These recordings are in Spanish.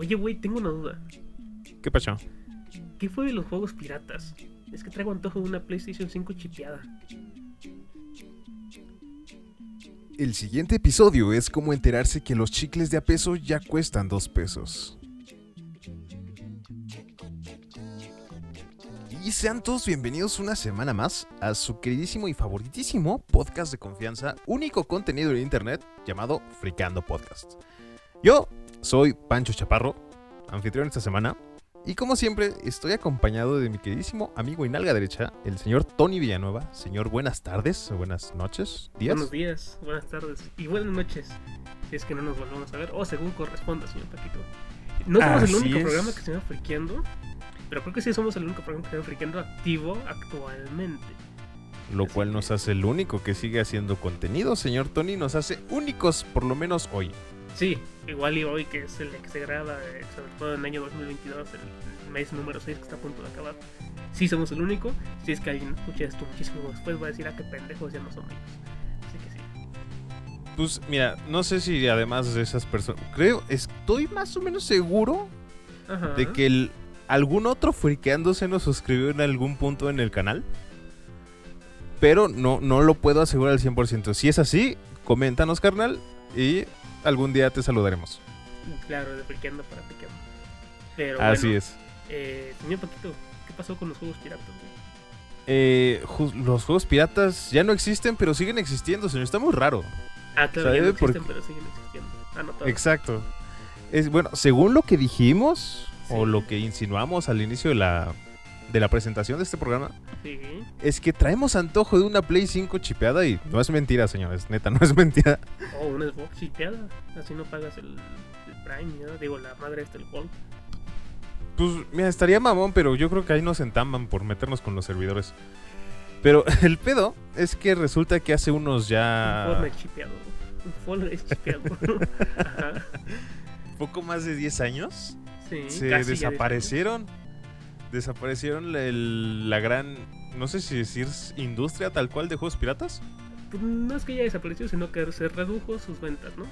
Oye, güey, tengo una duda. ¿Qué pasó? ¿Qué fue de los juegos piratas? Es que traigo antojo de una PlayStation 5 chipeada. El siguiente episodio es cómo enterarse que los chicles de a peso ya cuestan dos pesos. Y sean todos bienvenidos una semana más a su queridísimo y favoritísimo podcast de confianza, único contenido en internet llamado Fricando Podcast. Yo soy Pancho Chaparro, anfitrión esta semana, y como siempre estoy acompañado de mi queridísimo amigo y nalga derecha, el señor Tony Villanueva. Señor, buenas tardes, buenas noches, días. Buenos días, buenas tardes y buenas noches. Si es que no nos volvemos a ver, o según corresponda, señor Paquito. No somos Así el único es. programa que se llama Friqueando, pero creo que sí somos el único programa que se llama Friqueando activo actualmente. Lo cual nos hace el único que sigue haciendo contenido, señor Tony. Nos hace únicos, por lo menos hoy. Sí, igual y hoy que es el que se graba, eh, sobre todo en el año 2022, el mes número 6 que está a punto de acabar. Sí somos el único. Si es que alguien escucha esto muchísimo después, va a decir, ah, qué pendejos, ya no son ellos. Así que sí. Pues mira, no sé si además de esas personas. Creo, estoy más o menos seguro Ajá. de que el, algún otro friqueando se nos suscribió en algún punto en el canal. Pero no, no lo puedo asegurar al 100%. Si es así, coméntanos, carnal. Y algún día te saludaremos. Claro, de Friqueando para Friqueando. Pero Así bueno, es. Eh, señor Paquito, ¿qué pasó con los juegos piratas? Eh, ju- los juegos piratas ya no existen, pero siguen existiendo, señor. Está muy raro. Ah, claro, ¿Sabe ya no existen, pero siguen existiendo. Ah, no, todos. Exacto. Es, bueno, según lo que dijimos o lo que insinuamos al inicio de la, de la presentación de este programa, Sí. es que traemos antojo de una Play 5 chipeada y no es mentira, señores. Neta, no es mentira. O una Xbox chipeada. Así no pagas el, el Prime, ¿no? Digo, la madre este, el Gold. Pues, mira, estaría mamón, pero yo creo que ahí nos entamban por meternos con los servidores. Pero el pedo es que resulta que hace unos Un ya Fortnite chipeado. Un Fortnite chipeado. Ajá. poco más de 10 años Sí, se desaparecieron. Desaparecieron la, el- la gran, no sé si decir industria tal cual de juegos piratas. Pues no es que ya desapareció, sino que se redujo sus ventas, ¿no?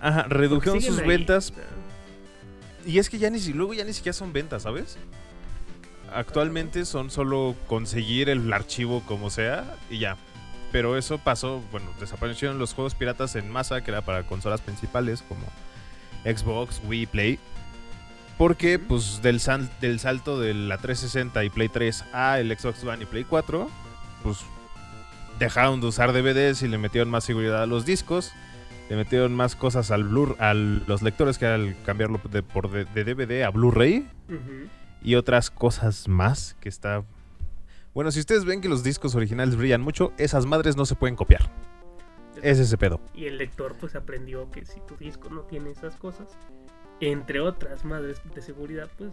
Ajá, redujeron sus ahí, ventas y es que ya ni si luego ya ni siquiera son ventas, ¿sabes? Actualmente son solo conseguir el archivo como sea y ya. Pero eso pasó, bueno, desaparecieron los juegos piratas en masa que era para consolas principales como Xbox, Wii, Play. Porque pues del, sal- del salto de la 360 y Play 3 a el Xbox One y Play 4, pues dejaron de usar DVDs y le metieron más seguridad a los discos. Le metieron más cosas al Blu a los lectores que al cambiarlo de, por de, de DVD a Blu-ray y otras cosas más que está... Bueno, si ustedes ven que los discos originales brillan mucho, esas madres no se pueden copiar. Es ese pedo. Y el lector pues aprendió que si tu disco no tiene esas cosas, entre otras madres de seguridad, pues,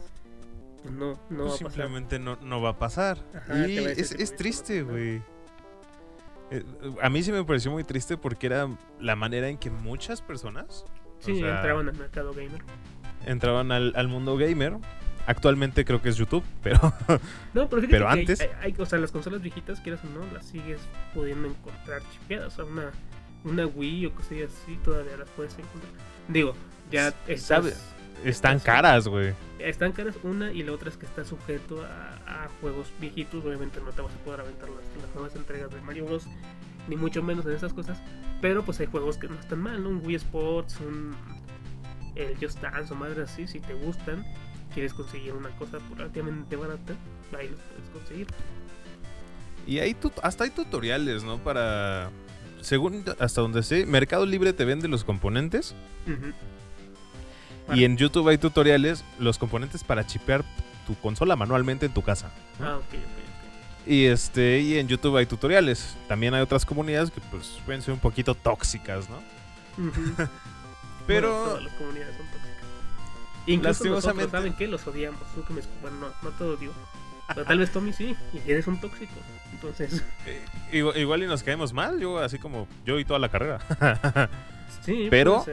pues no, no va a pasar. simplemente no, no va a pasar. Ajá, y es, es triste, güey. Eh, a mí sí me pareció muy triste porque era la manera en que muchas personas o Sí, sea, entraban al mercado gamer. entraban al, al mundo gamer. Actualmente creo que es YouTube, pero No, pero, fíjate Pero que hay- antes- Hay, hay- o sea, las consolas viejitas, quieras o no, las sigues pudiendo encontrar chipeadas. O sea, una, una Wii o cosillas así, todavía las puedes encontrar. Digo, ya S- estas- sabe- están caras, güey. Están caras una y la otra es que está sujeto a, a juegos viejitos. Obviamente no te vas a poder aventar las, las nuevas entregas de Mario Bros. Ni mucho menos en esas cosas. Pero pues hay juegos que no están mal, ¿no? Un Wii Sports, un el Just Dance o madre así. Si te gustan, quieres conseguir una cosa relativamente barata, ahí los puedes conseguir. Y hay hasta hay tutoriales, ¿no? Para... Según hasta donde sé, Mercado Libre te vende los componentes. Y en YouTube hay tutoriales, los componentes para chipear tu consola manualmente en tu casa. ¿no? Ah, ok, ok, ok. Y este, y en YouTube hay tutoriales. También hay otras comunidades que pues pueden ser un poquito tóxicas, ¿no? Pero Bueno, todas las comunidades son tóxicas. Incluso nosotros, ¿saben qué? Los odiamos. Que me Bueno, no, no te odio. Pero tal vez Tommy sí, y eres un tóxico. Entonces, eh, igual, igual y nos caemos mal, yo así como yo y toda la carrera. sí, Pero-.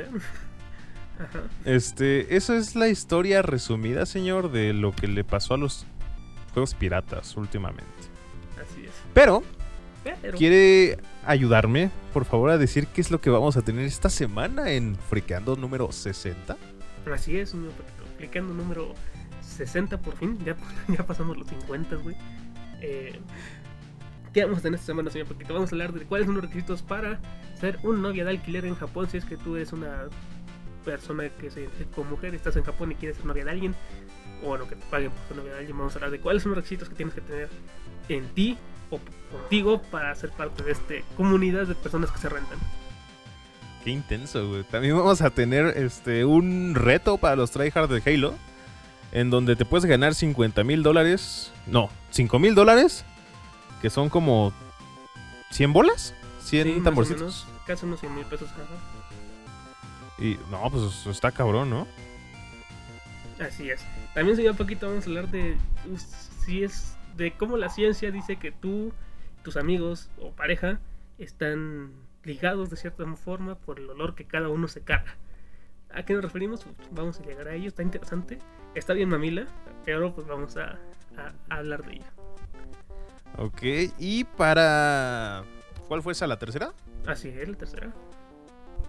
Ajá. este, eso es la historia resumida, señor, de lo que le pasó a los juegos piratas últimamente. Así es. Pero Pero, ¿Quiere ayudarme, por favor, a decir qué es lo que vamos a tener esta semana en Friqueando número 60? así es, explicando número 60 por fin. Ya, ya pasamos los 50, güey. Eh, ¿Qué vamos a tener esta semana, señor Paquito? Vamos a hablar de cuáles son los requisitos para ser un novia de alquiler en Japón. Si es que tú eres una persona que se identifica como mujer, estás en Japón y quieres ser novia de alguien, o bueno, que te paguen por ser novia de alguien, vamos a hablar de cuáles son los requisitos que tienes que tener en ti o contigo para ser parte de esta comunidad de personas que se rentan. Qué intenso, güey. También vamos a tener este un reto para los tryhard de Halo. En donde te puedes ganar 50 mil dólares. No, 5 mil dólares. Que son como 100 bolas. 100 Sí, más o tamborcitos. menos, casi unos 100 mil pesos. ajá. Y no, pues está cabrón, ¿no? Así es. También, señor Paquito, vamos a hablar de uh, si es de cómo la ciencia dice que tú, tus amigos o pareja están ligados de cierta forma por el olor que cada uno se carga. ¿A qué nos referimos? Pues, vamos a llegar a ello. Está interesante. Está bien mamila, pero pues vamos a, a- a hablar de ella. Ok, y para... ¿Cuál fue esa la tercera? Así es, la tercera.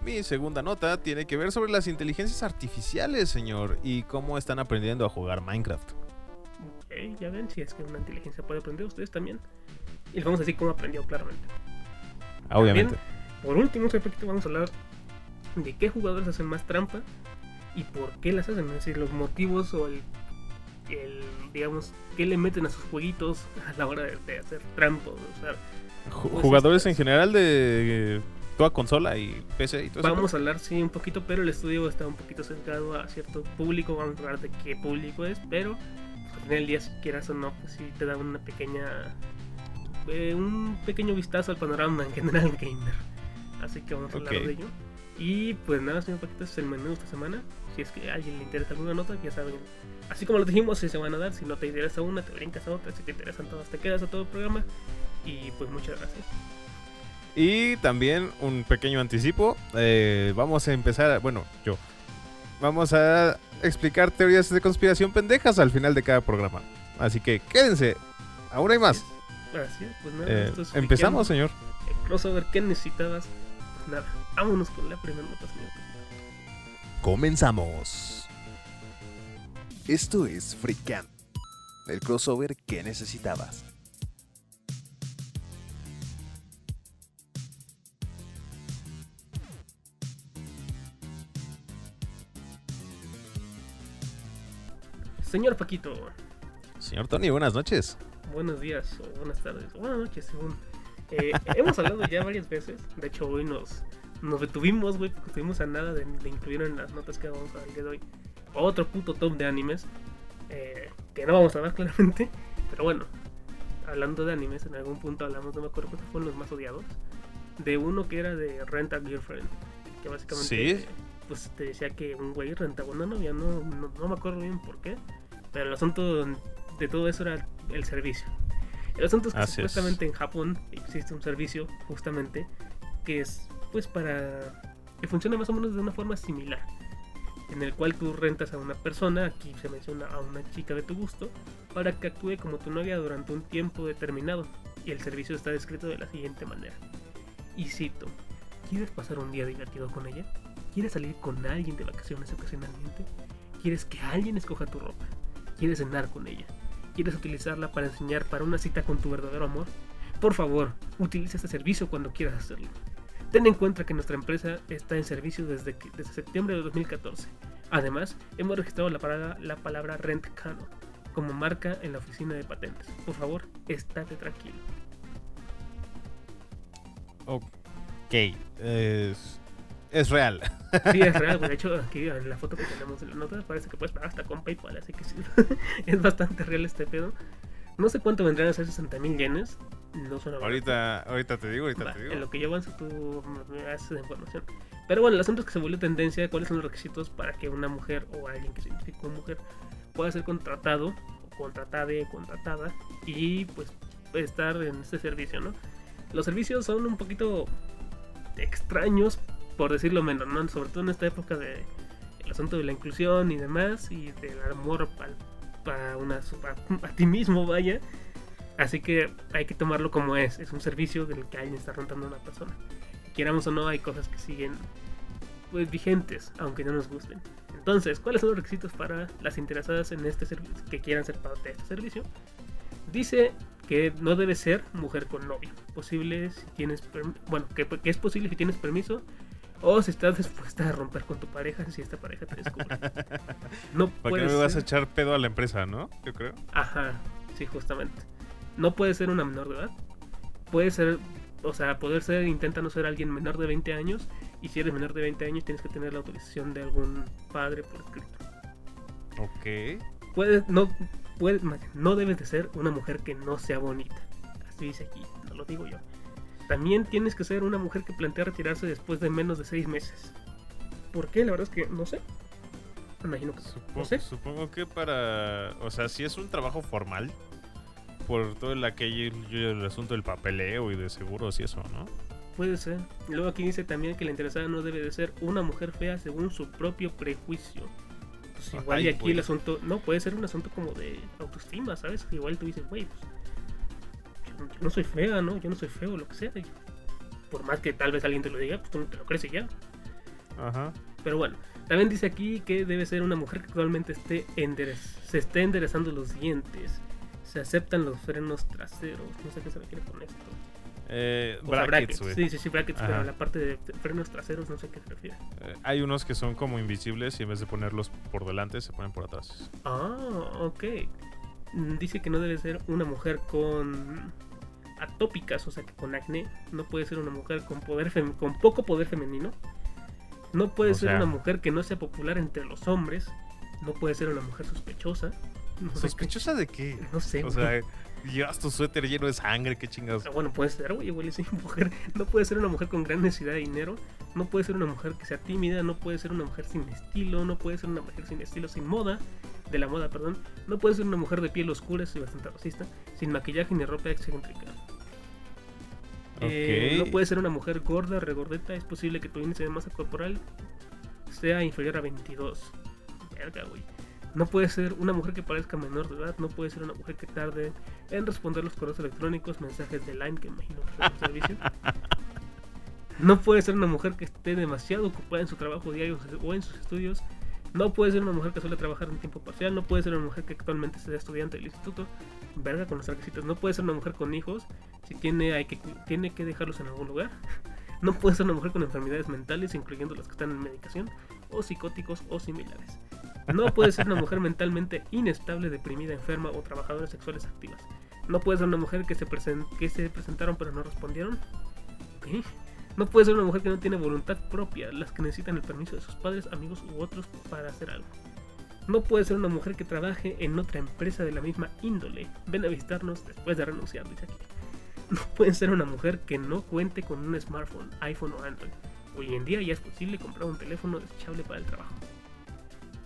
Mi segunda nota tiene que ver sobre las inteligencias artificiales, señor, y cómo están aprendiendo a jugar Minecraft. Ok, ya ven, si es que una inteligencia puede aprender, ustedes también. Y les vamos a decir cómo aprendió claramente. Obviamente. Por último, Paquito, vamos a hablar de qué jugadores hacen más trampa y por qué las hacen. Es decir, los motivos o el, el, digamos, qué le meten a sus jueguitos a la hora de, de hacer trampa. o pues, Jugadores en general de eh, toda consola y PC y todo eso. Vamos a hablar, sí, un poquito, pero el estudio está un poquito centrado a cierto público. Vamos a hablar de qué público es, pero pues, al final del día, si quieras o no, pues sí te da una pequeña. eh, un pequeño vistazo al panorama en general gamer. Así que vamos a hablar de ello. Y pues nada, señor Paquito, este es el menú de esta semana. Si es que a alguien le interesa alguna nota, ya saben. Así como lo dijimos, si se van a dar. Si no te interesa una, te brincas a otra. Si te interesan todas, te quedas a todo el programa. Y pues muchas gracias. Y también un pequeño anticipo. eh, vamos a empezar, a- bueno, yo. Vamos a explicar teorías de conspiración pendejas al final de cada programa. Así que quédense. Aún hay más. Así es, pues nada. Eh, esto es empezamos, Weekend. señor. el crossover que necesitabas. Pues nada, vámonos con la primera nota, señor. Comenzamos. Esto es Freakan, el crossover que necesitabas. Señor Paquito, Señor Tony, buenas noches. buenos días o buenas tardes o buenas noches, según. Eh, hemos hablado ya varias veces. De hecho, hoy nos, nos detuvimos, güey, porque estuvimos a nada de, de incluir en las notas que vamos a dar el día de hoy otro puto top de animes. eh, que no vamos a dar claramente. Pero bueno, hablando de animes, en algún punto hablamos, no me acuerdo cuáles fueron los más odiados. De uno que era de Rent a Girlfriend. Que básicamente. Sí. eh, pues te decía que un güey rentaba una novia, no, no, no me acuerdo bien por qué. Pero el asunto de todo eso era el servicio. El asunto es que Así es. supuestamente en Japón existe un servicio justamente que es pues para que funciona más o menos de una forma similar en el cual tú rentas a una persona, aquí se menciona a una chica de tu gusto, para que actúe como tu novia durante un tiempo determinado. Y el servicio está descrito de la siguiente manera. Y cito, ¿quieres pasar un día divertido con ella? ¿Quieres salir con alguien de vacaciones ocasionalmente? ¿Quieres que alguien escoja tu ropa? ¿Quieres cenar con ella? ¿Quieres utilizarla para enseñar para una cita con tu verdadero amor? Por favor, utiliza este servicio cuando quieras hacerlo. Ten en cuenta que nuestra empresa está en servicio desde, desde septiembre de 2014. Además, hemos registrado la palabra, la palabra Rent Cano como marca en la oficina de patentes. Por favor, estate tranquilo. Ok. Es, es real. Sí, es real. De hecho, aquí en la foto que tenemos en la nota parece que puedes pagar hasta con PayPal, así que sí, es bastante real este pedo. No sé cuánto vendrían a ser 60 mil yenes. No suena barato. ahorita, ahorita te digo, ahorita Va, te digo. en lo que yo avanzo tú me das esa información. Pero bueno, el asunto es que se volvió tendencia cuáles son los requisitos para que una mujer o alguien que se identifique como mujer pueda ser contratado, o contratade, contratada y pues estar en este servicio, ¿no? Los servicios son un poquito extraños, por decirlo menos, ¿no? Sobre todo en esta época de el asunto de la inclusión y demás y del amor para una a, a ti mismo, vaya. Así que hay que tomarlo como es. Es un servicio del que alguien está rentando a una persona. Quieramos o no, hay cosas que siguen pues vigentes, aunque no nos gusten. Entonces, ¿cuáles son los requisitos para las interesadas en este servicio que quieran ser parte de este servicio? Dice que no debe ser mujer con novio. Posible si tienes bueno, que, es posible si tienes permiso o si estás dispuesta a romper con tu pareja si esta pareja te descubre. No Porque no me vas a echar pedo a la empresa, ¿no? Yo creo. Ajá, sí, justamente. No puede ser una menor de edad. Puede ser, o sea, poder ser, intenta no ser alguien menor de 20 años. Y si eres menor de 20 años, tienes que tener la autorización de algún padre por escrito. Ok. Puedes, no, puede, no debes de ser una mujer que no sea bonita. Así dice aquí, no lo digo yo. También tienes que ser una mujer que plantea retirarse después de menos de 6 meses. ¿Por qué? La verdad es que no sé. Imagino que supongo, sé. Supongo que para. O sea, si es un trabajo formal, por todo el, aquello, el asunto del papeleo y de seguros y eso, ¿no? Puede ser. Luego aquí dice también que la interesada no debe de ser una mujer fea según su propio prejuicio. Pues igual y aquí el asunto, no, puede ser un asunto como de autoestima, ¿sabes? Igual tú dices, güey, pues yo, no soy fea, ¿no? Yo no soy feo, lo que sea. por más que tal vez alguien te lo diga, pues tú no te lo crees y ya. Ajá. Pero bueno, también dice aquí que debe ser una mujer que actualmente esté se esté enderezando los dientes se aceptan los frenos traseros. No sé qué se refiere con esto. Eh, brackets, Sí, sí, sí, brackets, pero la parte de frenos traseros no sé qué se refiere. Eh, hay unos que son como invisibles y en vez de ponerlos por delante se ponen por atrás. Ah, ok. Mm, dice que no debe ser una mujer con atópicas, o sea que con acné. No puede ser una mujer con poder con poco poder femenino. No puede ser una mujer que no sea popular entre los hombres. No puede ser una mujer sospechosa. ¿Sospechosa de qué? No sé. O sea, llevas tu suéter lleno de sangre, qué chingados. Ah, bueno, puede ser, güey, igual sí, mujer. No puede ser una mujer con gran necesidad de dinero. No puede ser una mujer que sea tímida. No puede ser una mujer sin estilo. No puede ser una mujer sin estilo, sin moda. De la moda, perdón. No puede ser una mujer de piel oscura, soy bastante racista. Sin maquillaje ni ropa excéntrica. Eh, no puede ser una mujer gorda, regordeta. Es posible que tu índice de masa corporal sea inferior a 22. Verga, güey. No puede ser una mujer que parezca menor de edad, no puede ser una mujer que tarde en responder los correos electrónicos, mensajes de Line, que imagino que es un servicio. No puede ser una mujer que esté demasiado ocupada en su trabajo diario o en sus estudios. No puede ser una mujer que suele trabajar en tiempo parcial. No puede ser una mujer que actualmente sea estudiante del instituto. Verga con los requisitos. No puede ser una mujer con hijos. Si tiene, que, tiene que dejarlos en algún lugar. No puede ser una mujer con enfermedades mentales, incluyendo las que están en medicación, o psicóticos o similares. No puede ser una mujer mentalmente inestable, deprimida, enferma o trabajadora sexuales activas. No puede ser una mujer que se, que se presentaron pero no respondieron. No puede ser una mujer que no tiene voluntad propia, las que necesitan el permiso de sus padres, amigos u otros para hacer algo. No puede ser una mujer que trabaje en otra empresa de la misma índole. Ven a visitarnos después de renunciar, dice aquí. No puede ser una mujer que no cuente con un smartphone, iPhone o Android. Hoy en día ya es posible comprar un teléfono desechable para el trabajo.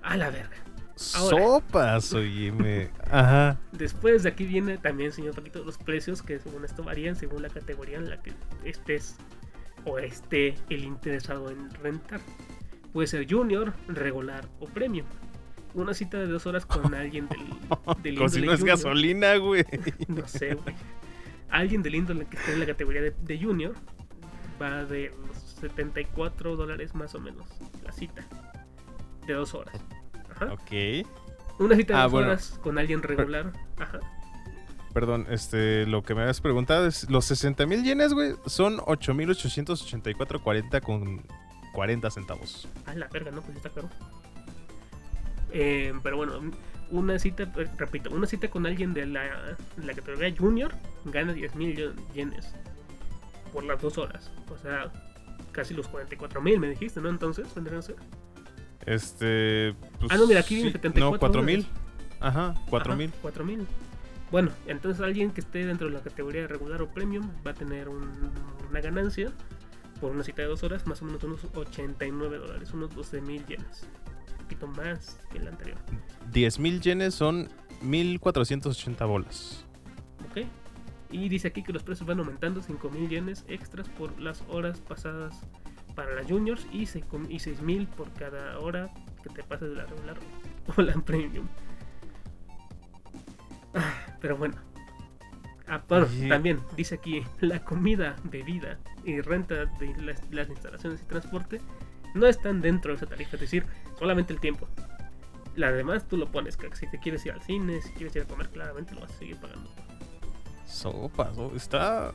A la verga. Sopas, oye, Ajá. Después de aquí viene también, señor Paquito, los precios que según esto varían según la categoría en la que estés o esté el interesado en rentar. Puede ser junior, regular o premium. Una cita de dos horas con alguien del, del Como si no es gasolina, güey. No sé, güey. Alguien del índole que esté en la categoría de, de junior va de los 74 dólares más o menos la cita de dos horas. Ajá. Ok. Una cita de ah, dos horas con alguien regular. Ajá. Perdón, este, lo que me habías preguntado es, los 60 mil yenes, güey, son 8.884.40 con 40 centavos. Ah, la verga, no, pues está caro. Eh, pero bueno, una cita, eh, repito, una cita con alguien de la, la categoría junior gana 10 mil yenes por las dos horas. O sea, casi los 44 mil, me dijiste, ¿no? Entonces, vendrían a ser. Este. Pues, ah, no, mira, aquí viene 74. No, 4000. Ajá, 4000. 4000. Bueno, entonces alguien que esté dentro de la categoría regular o premium va a tener una ganancia por una cita de dos horas, más o menos unos 89 dólares, unos 12 mil yenes. Un poquito más que el anterior. 10 mil yenes son 1480 bolas. Ok. Y dice aquí que los precios van aumentando 5 mil yenes extras por las horas pasadas para las juniors y, 6000 por cada hora que te pases de la regular o la premium. Ah, pero bueno. Ah, también dice aquí la comida, bebida y renta de las, instalaciones y transporte no están dentro de esa tarifa. Es decir, Solamente el tiempo. La demás tú lo pones, que si te quieres ir al cine, si quieres ir a comer, claramente lo vas a seguir pagando. Sopa, so- está.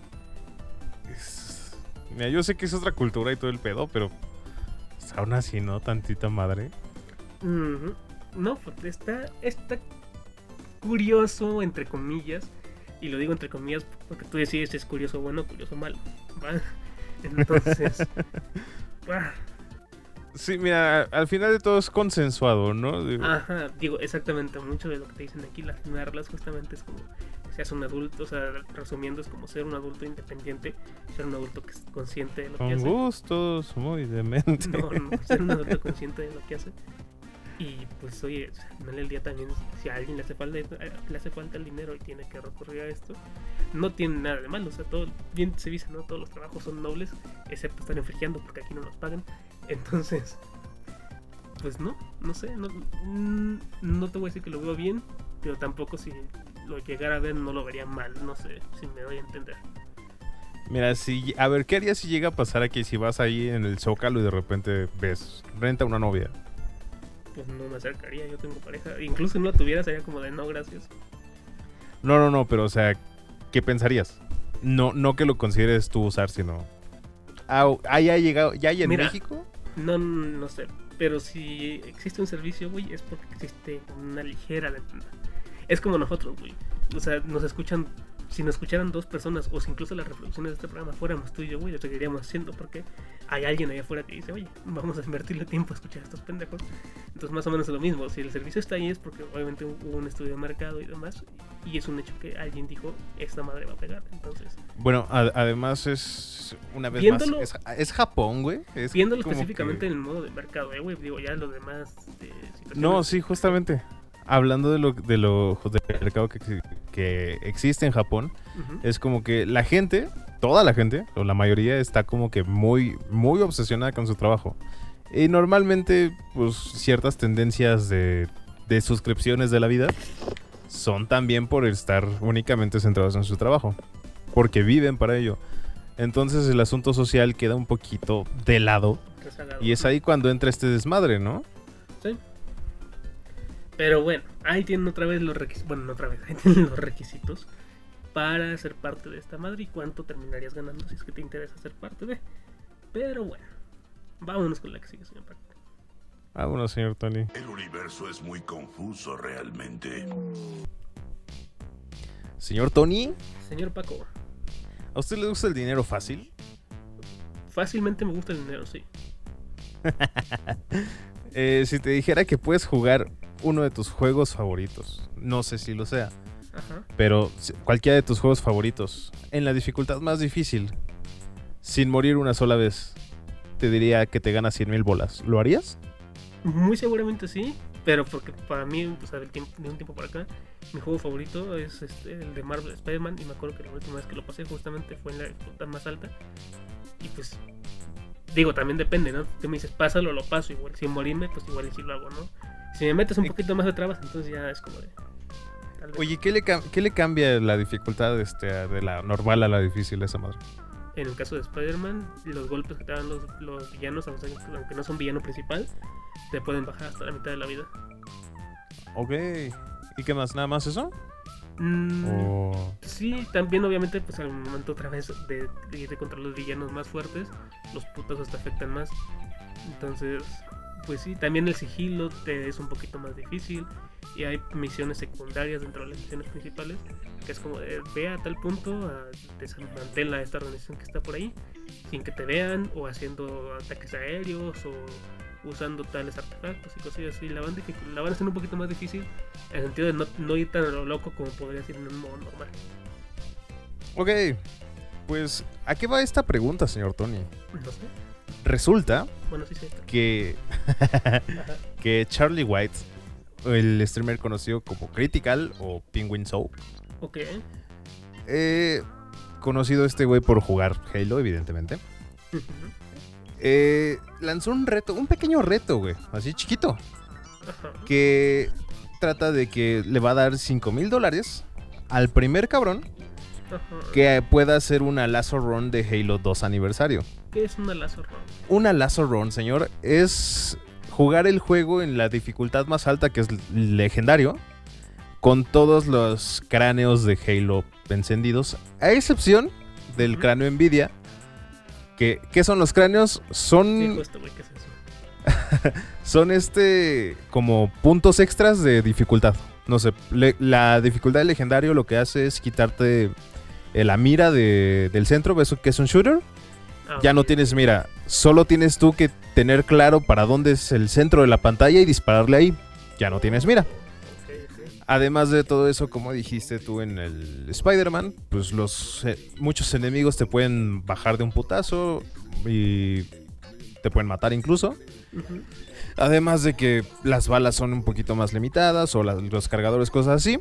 es- Mira, yo sé que es otra cultura y todo el pedo, pero. pues, aún así, ¿no? Tantita madre. No, pues está, está curioso, entre comillas. Y lo digo entre comillas porque tú decides si es curioso bueno o curioso malo. ¿va? Entonces, ah, Sí, mira, al final de todo es consensuado, ¿no? Digo, ajá, digo exactamente mucho de lo que te dicen aquí. Las primeras reglas justamente es como que seas un adulto, o sea, resumiendo, es como ser un adulto independiente, ser un adulto que es consciente de lo que Con hace. gustos, muy demente. No, no, ser un adulto consciente de lo que hace. Y pues oye, al final del día también, si a alguien le hace falta, le hace falta el dinero y tiene que recurrir a esto, no tiene nada de malo. O sea, todo, bien se dice, ¿no? Todos los trabajos son nobles, excepto estar infringiendo porque aquí no nos pagan. Entonces, pues no, no sé, no, mm, no te voy a decir que lo veo bien, pero tampoco si lo llegara a ver no lo vería mal, no sé si me doy a entender. Mira, si. A ver, ¿qué harías si llega a pasar aquí? Si vas ahí en el zócalo y de repente ves, renta una novia. Pues no me acercaría, yo tengo pareja. Incluso si no la tuviera sería como de no, gracias. No, no, no, pero o sea, ¿qué pensarías? No, no que lo consideres tú usar, sino. Ah, ah, ya ha llegado, ya hay en Mira. México. No, no sé. Pero si existe un servicio, güey, es porque existe una ligera demanda. Es como nosotros, güey. O sea, nos escuchan. Si nos escucharan dos personas, o si incluso las reproducciones de este programa fuéramos tú y yo, güey, lo seguiríamos haciendo porque hay alguien allá afuera que dice, oye, vamos a invertirle tiempo a escuchar a estos pendejos. Entonces, más o menos es lo mismo. Si el servicio está ahí es porque obviamente hubo un estudio de mercado y demás. Y es un hecho que alguien dijo, esta madre va a pegar. Entonces, Bueno, además es una vez Viéndolo- más. Es, es Japón, güey. Es viéndolo específicamente que- en el modo de mercado, eh, güey, digo, ya lo demás. De No, sí, justamente. Hablando de lo, de lo del mercado que, que existe en Japón, es como que la gente, toda la gente, o la mayoría, está como que muy, muy obsesionada con su trabajo. Y normalmente, pues, ciertas tendencias de, de suscripciones de la vida son también por estar únicamente centrados en su trabajo. Porque viven para ello. Entonces el asunto social queda un poquito de lado. Y es ahí cuando entra este desmadre, ¿no? Pero bueno, ahí tienen otra vez los requisitos. Bueno, no otra vez, ahí tienen los requisitos para ser parte de esta madre y cuánto terminarías ganando si es que te interesa ser parte de. Pero bueno, vámonos con la que sigue, señor Paco. Bueno, señor Tony. El universo es muy confuso realmente. Señor Tony, Señor Paco, ¿a usted le gusta el dinero fácil? fácilmente me gusta el dinero, sí. Eh, si te dijera que puedes jugar uno de tus juegos favoritos, no sé si lo sea, Ajá. pero si- cualquiera de tus juegos favoritos, en la dificultad más difícil, sin morir una sola vez, te diría que te ganas 100 mil bolas. ¿Lo harías? Muy seguramente sí, pero porque para mí, tiempo- de un tiempo para acá, mi juego favorito es este, el de Marvel Spider-Man. Y me acuerdo que la última vez que lo pasé justamente fue en la dificultad más alta. Y pues, digo, también depende, ¿no? Tú me dices, pásalo, lo paso. Igual, sin morirme, pues igual y sí lo hago, ¿no? Si me metes un poquito más de trabas, entonces ya es como de. Oye, ¿qué le, qué le cambia la dificultad este, de la normal a la difícil esa madre? En el caso de Spider-Man, los golpes que te dan los, los villanos, aunque aunque no son villano principal, te pueden bajar hasta la mitad de la vida. Ok. ¿Y qué más? ¿Nada más eso? Mm, O... Sí, también obviamente pues al momento otra vez de, de ir contra los villanos más fuertes, los putazos te afectan más. Entonces, pues sí, también el sigilo te es un poquito más difícil y hay misiones secundarias dentro de las misiones principales, que es como de ve a tal punto, desmantela a esta organización que está por ahí, sin que te vean, o haciendo ataques aéreos, o usando tales artefactos y cosas así. La la van a hacer un poquito más difícil en el sentido de no, no ir tan a lo loco como podría ser en un modo normal. Ok. Pues, ¿a qué va esta pregunta, señor Tony? No sé. Resulta Bueno, sí, sí. está. que, que Charlie White, el streamer conocido como Critical o Penguin Soap, Ok. eh, conocido este güey por jugar Halo, evidentemente, eh, lanzó un reto, un pequeño reto, güey, así chiquito, que trata de que le va a dar 5 mil dólares al primer cabrón que pueda hacer una Lazo Run de Halo 2 aniversario. ¿Qué es una lazo round? Una Lazo Run, señor, es jugar el juego en la dificultad más alta, que es legendario, con todos los cráneos de Halo encendidos, a excepción del cráneo Nvidia. Que, ¿Qué son los cráneos? Son Sí, justo, güey, ¿qué es eso? son este como puntos extras de dificultad. No sé, le- la dificultad de legendario lo que hace es quitarte la mira de- del centro, ves que es un shooter. Ah, Ya no tienes mira, solo tienes tú que tener claro para dónde es el centro de la pantalla y dispararle ahí. Ya no tienes mira. Además de todo eso, como dijiste tú en el Spider-Man, pues los eh, muchos enemigos te pueden bajar de un putazo y te pueden matar incluso. Además de que las balas son un poquito más limitadas o los cargadores, cosas así.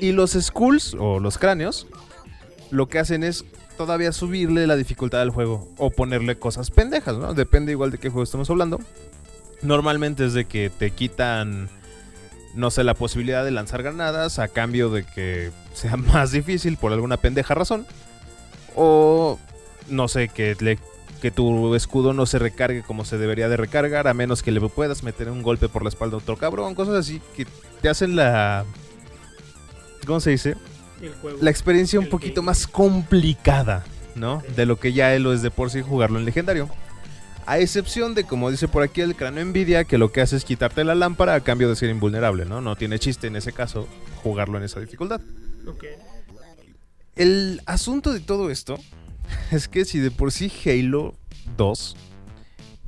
Y los skulls o los cráneos lo que hacen es todavía subirle la dificultad al juego o ponerle cosas pendejas, ¿no? Depende igual de qué juego estamos hablando. Normalmente es de que te quitan, no sé, la posibilidad de lanzar granadas a cambio de que sea más difícil por alguna pendeja razón. O, no sé, que, le- que tu escudo no se recargue como se debería de recargar a menos que le puedas meter un golpe por la espalda a otro cabrón. Cosas así que te hacen la... ¿Cómo se dice? El juego. la experiencia un poquito game. más complicada, ¿no? De lo que ya lo es de por sí jugarlo en legendario. A excepción de, como dice por aquí el cráneo Nvidia, que lo que hace es quitarte la lámpara a cambio de ser invulnerable, ¿no? No tiene chiste en ese caso jugarlo en esa dificultad. El asunto de todo esto es que si de por sí Halo 2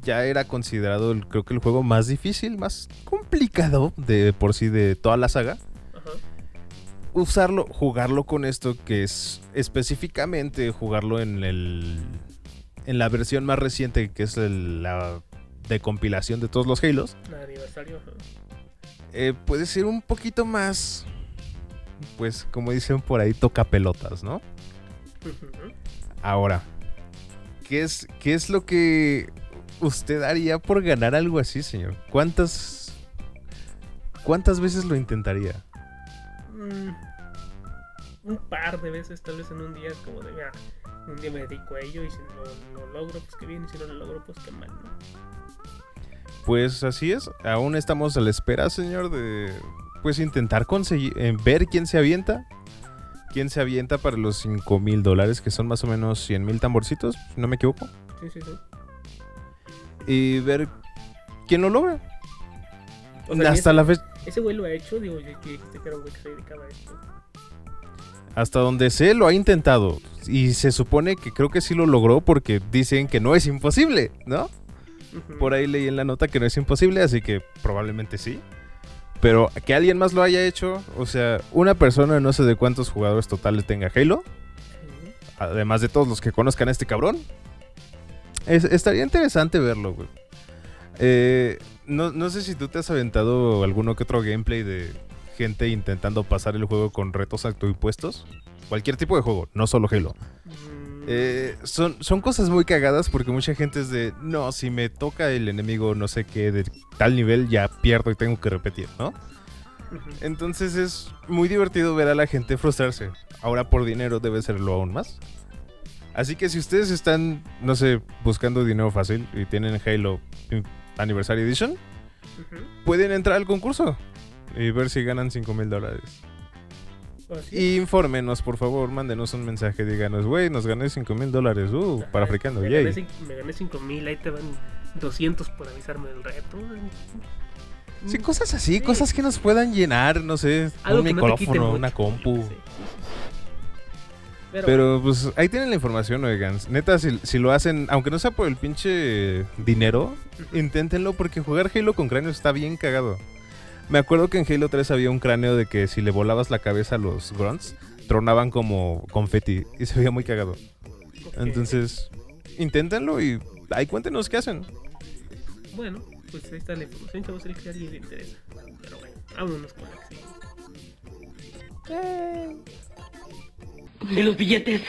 ya era considerado, el- creo que el juego más difícil, más complicado de por sí de toda la saga. Usarlo, jugarlo con esto, que es específicamente jugarlo en el. En la versión más reciente, que es el- la de compilación de todos los Halos, aniversario. eh, puede ser un poquito más. Pues, como dicen por ahí, toca pelotas, ¿no? Ahora, ¿qué es, ¿qué es lo que usted haría por ganar algo así, señor? ¿Cuántas. ¿Cuántas veces lo intentaría? Mm, un par de veces, tal vez en un día, como de, mira, un día me dedico a ello y si no lo logro, pues qué bien, y si no lo logro, pues qué mal, ¿no? Pues así es, aún estamos a la espera, señor, de pues intentar conseguir, eh, ver quién se avienta, quién se avienta para los 5 mil dólares, que son más o menos 100 mil tamborcitos, si no me equivoco, Sí, sí, sí. y ver quién lo logra. O sea, hasta la fecha, ese güey lo ha hecho, digo, yo que dijiste que era un güey que se dedicaba a esto. hasta donde sé, lo ha intentado, y se supone que creo que sí lo logró porque dicen que no es imposible, ¿no? Por ahí leí en la nota que no es imposible, así que probablemente sí. Pero que alguien más lo haya hecho, o sea, una persona no sé de cuántos jugadores totales tenga Halo, además de todos los que conozcan a este cabrón. Es- estaría interesante verlo, güey. Eh, no, no sé si tú te has aventado alguno que otro gameplay de gente intentando pasar el juego con retos autoimpuestos. Cualquier tipo de juego, no solo Halo. Mm, Eh, son, son cosas muy cagadas porque mucha gente es de, no, si me toca el enemigo no sé qué de tal nivel, ya pierdo y tengo que repetir, ¿no? Entonces es muy divertido ver a la gente frustrarse. Ahora por dinero debe serlo aún más. Así que si ustedes están, no sé, buscando dinero fácil y tienen Halo Anniversary Edition, pueden entrar al concurso y ver si ganan 5 mil dólares. Así Y infórmenos, por favor, mándenos un mensaje, díganos, güey, nos gané 5 mil dólares, uh, para Ajá, africando, me yay. gané, cin- me gané 5000, ahí te van 200 por avisarme del reto. Sí, cosas así, Sí. cosas que nos puedan llenar, no sé, Algo un no micrófono, una compu. Sí, sí, sí. Pero, pues ahí tienen la información, oigan. Neta, si, si lo hacen, aunque no sea por el pinche dinero, inténtenlo porque jugar Halo con cráneo está bien cagado. Me acuerdo que en Halo 3 había un cráneo de que si le volabas la cabeza a los grunts, tronaban como confeti y se veía muy cagado. Entonces, inténtenlo y ahí cuéntenos qué hacen. Bueno, pues ahí está la información, chavos, el que a alguien le interesa. Pero bueno, vámonos con la que sigue. ¿Y los billetes?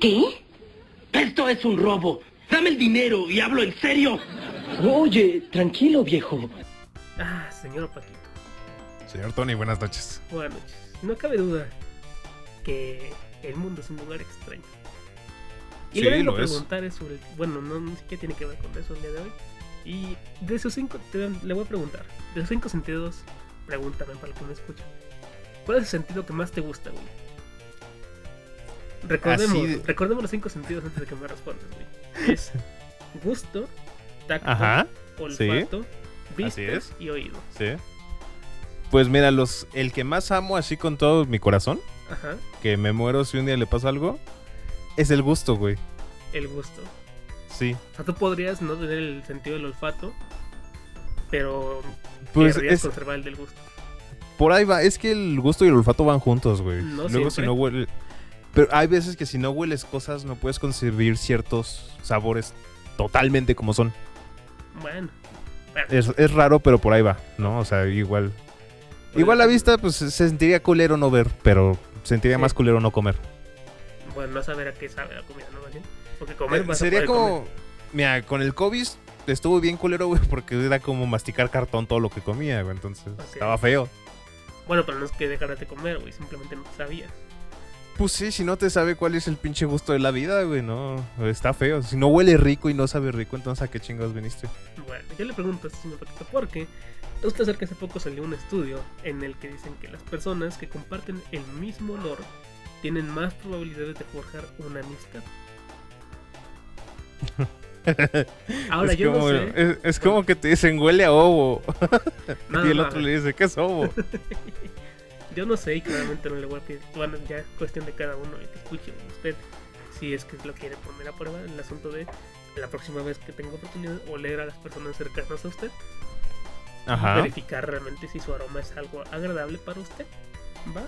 ¿Qué? Esto es un robo. Dame el dinero y hablo en serio. Oye, tranquilo, viejo. Ah, señor Paquito. Señor Tony, buenas noches. Buenas noches. No cabe duda que el mundo es un lugar extraño. Y Sí, le vengo lo a preguntar es sobre. Bueno, no, no sé qué tiene que ver con eso el día de hoy. Y de esos cinco, te- le voy a preguntar, de esos cinco sentidos, pregúntame para el que me escucha. ¿Cuál es el sentido que más te gusta, güey? Recordemos, de- recordemos los cinco sentidos antes de que me respondas, güey. Es gusto, tacto, Ajá, olfato, vista Así es. y oído. sí. Pues mira, los, el que más amo así con todo mi corazón, Ajá, que me muero si un día le pasa algo, es el gusto, güey. el gusto. Sí. O sea, tú podrías no tener el sentido del olfato, pero Pues es, conservar el del gusto. por ahí va, es que el gusto y el olfato van juntos, güey. No Luego si no huele... Pero hay veces que si no hueles cosas no puedes concebir ciertos sabores totalmente como son. Bueno, bueno, Es, es raro, pero por ahí va, ¿no? O sea, igual... Igual la vista, pues se sentiría culero no ver, pero sentiría Sí. más culero no comer. bueno, no saber a qué sabe la comida, ¿no? Porque comer Eh, vas Sería como... comer. Mira, con el COVID estuvo bien culero, güey, porque era como masticar cartón todo lo que comía, güey. Entonces estaba feo. Bueno, pero no es que dejaras de comer, güey, simplemente no sabía. Pues sí, si no te sabe cuál es el pinche gusto de la vida, güey, no. Está feo. Si no huele rico y no sabe rico, entonces a qué chingados viniste. Bueno, yo le pregunto a este señor Paquito porque usted sabe que hace poco salió un estudio en el que dicen que las personas que comparten el mismo olor tienen más probabilidades de forjar una amistad. Ahora es yo como, no sé. Es, es como que te dicen huele a ovo. Y el otro le dice, ¿qué es ovo? Yo no sé y claramente no le voy a pedir. Bueno, ya es cuestión de cada uno y que escuche usted si es que lo quiere poner a prueba el asunto de la próxima vez que tenga oportunidad oler a las personas cercanas a usted y Ajá. verificar realmente si su aroma es algo agradable para usted. ¿Va?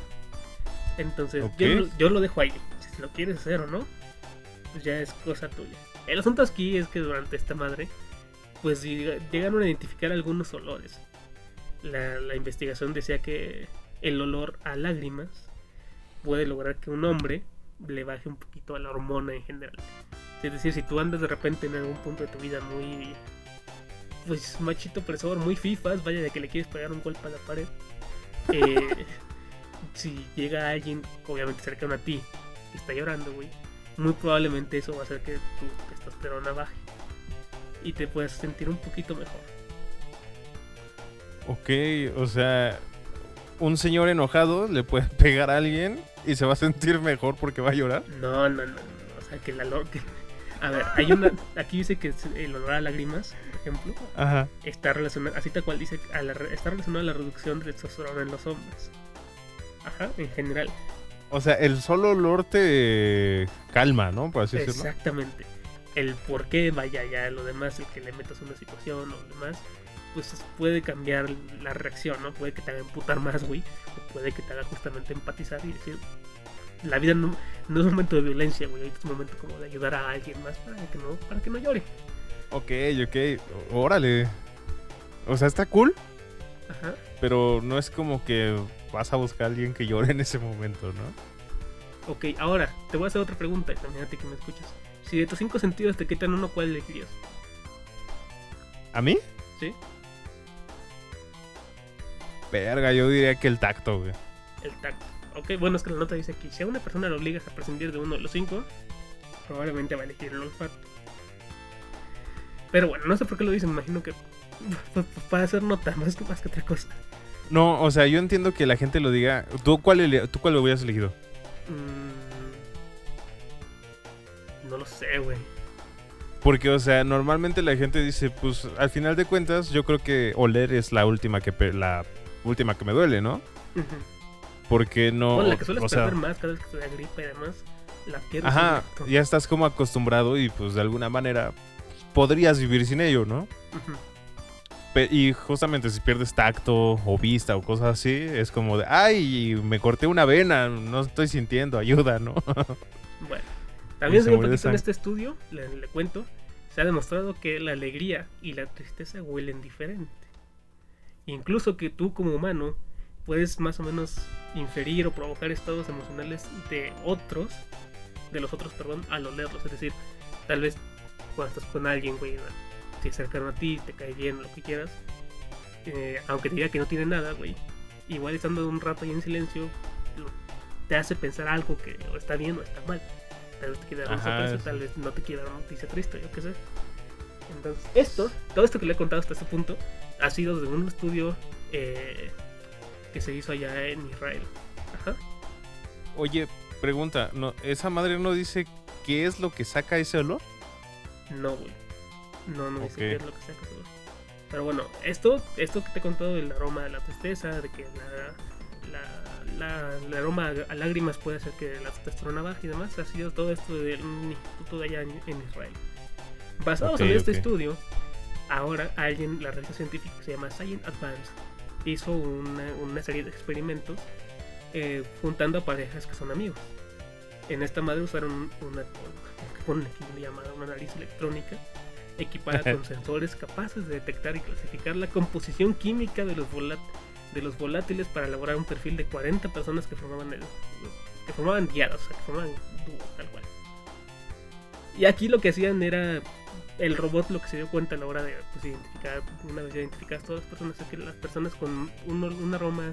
Entonces, Ok. yo, lo- yo lo dejo ahí. Si lo quieres hacer o no, pues ya es cosa tuya. El asunto aquí es que durante esta madre, pues llega- llegaron a identificar algunos olores. La, la investigación decía que el olor a lágrimas puede lograr que un hombre le baje un poquito a la hormona en general. Es decir, si tú andas de repente en algún punto de tu vida muy pues machito opresor, muy fifas, vaya de que le quieres pegar un golpe a la pared. eh, si llega alguien, obviamente cercano a ti, que está llorando, güey, muy probablemente eso va a hacer que tu testosterona baje y te puedas sentir un poquito mejor. Ok, o sea, un señor enojado le puede pegar a alguien y se va a sentir mejor porque va a llorar. No, no, no, no, o sea, que la que... A ver, hay una... Aquí dice que el olor a lágrimas, por ejemplo, Ajá. está relacionado, así tal cual dice, a la está relacionado a la reducción de testosterona en los hombres. Ajá, en general. O sea, el solo olor te calma, ¿no? Por así decirlo. Exactamente. El por qué, vaya ya lo demás, el que le metas una situación o lo demás, pues es- puede cambiar la reacción, ¿no? Puede que te haga emputar más, güey, o puede que te haga justamente empatizar y decir, la vida no, no es un momento de violencia, güey, es un momento como de ayudar a alguien más para que no, para que no llore. Ok, ok. Órale. O sea, está cool, Ajá. pero no es como que vas a buscar a alguien que llore en ese momento, ¿no? Ok, ahora, te voy a hacer otra pregunta, imagínate que me escuchas. Si de tus cinco sentidos te quitan uno, ¿cuál elegirías? ¿A mí? ¿Sí? Verga, yo diría que el tacto, güey. El tacto. Ok, bueno, es que la nota dice aquí, si a una persona le obligas a prescindir de uno de los cinco, probablemente va a elegir el olfato. Pero bueno, no sé por qué lo dice, me imagino que pues, pues, para hacer nota, más que, más que otra cosa. No, o sea, yo entiendo que la gente lo diga. ¿Tú cuál, ele- ¿tú cuál lo hubieras elegido? Mm, no lo sé, güey. Porque, o sea, normalmente la gente dice, pues, al final de cuentas, yo creo que oler es la última que la última que me duele, ¿no? Porque no. bueno, la que sueles o sea, más cada vez que te da y demás, la pierdes. Ajá, ya estás como acostumbrado y pues de alguna manera podrías vivir sin ello, ¿no? Y justamente si pierdes tacto o vista o cosas así, es como de, ay, me corté una vena, no estoy sintiendo, ayuda, ¿no? Bueno, también se se un en este estudio, le, le cuento, se ha demostrado que la alegría y la tristeza huelen diferente. Incluso que tú como humano puedes más o menos inferir o provocar estados emocionales de otros, de los otros, perdón, al olerlos. Es decir, tal vez cuando estás con alguien, güey, si es cercano a ti, te cae bien, lo que quieras, eh, aunque te diga que no tiene nada, güey, igual estando un rato ahí en silencio, te hace pensar algo que o está bien o está mal. Tal vez te quiere dar Ajá, sorpresa, tal vez no te quiere dar una noticia triste, yo qué sé. Entonces, esto, todo esto que le he contado hasta este punto, ha sido de un estudio eh, que se hizo allá en Israel. Ajá. Oye, pregunta, no, ¿esa madre no dice qué es lo que saca ese olor? No, güey. No, no dice qué es lo que saca ese olor. Pero bueno, esto, esto que te he contado del aroma de la tristeza, de que la, la, la- el aroma a lágrimas puede hacer que la testosterona baje y demás, ha sido todo esto del un instituto de allá en, en Israel. Basados en este estudio, ahora alguien, la revista científica que se llama Science Advance, hizo una, una serie de experimentos eh, juntando a parejas que son amigos. En esta madre usaron una, que ponen aquí llamada una nariz electrónica equipada con sensores capaces de detectar y clasificar la composición química de los, volat- de los volátiles para elaborar un perfil de 40 personas que formaban el, que formaban diadas, o sea, que formaban dúos, tal cual. Y aquí lo que hacían era el robot lo que se dio cuenta a la hora de pues, identificar, una vez identificadas todas las personas, es que las personas con un, un aroma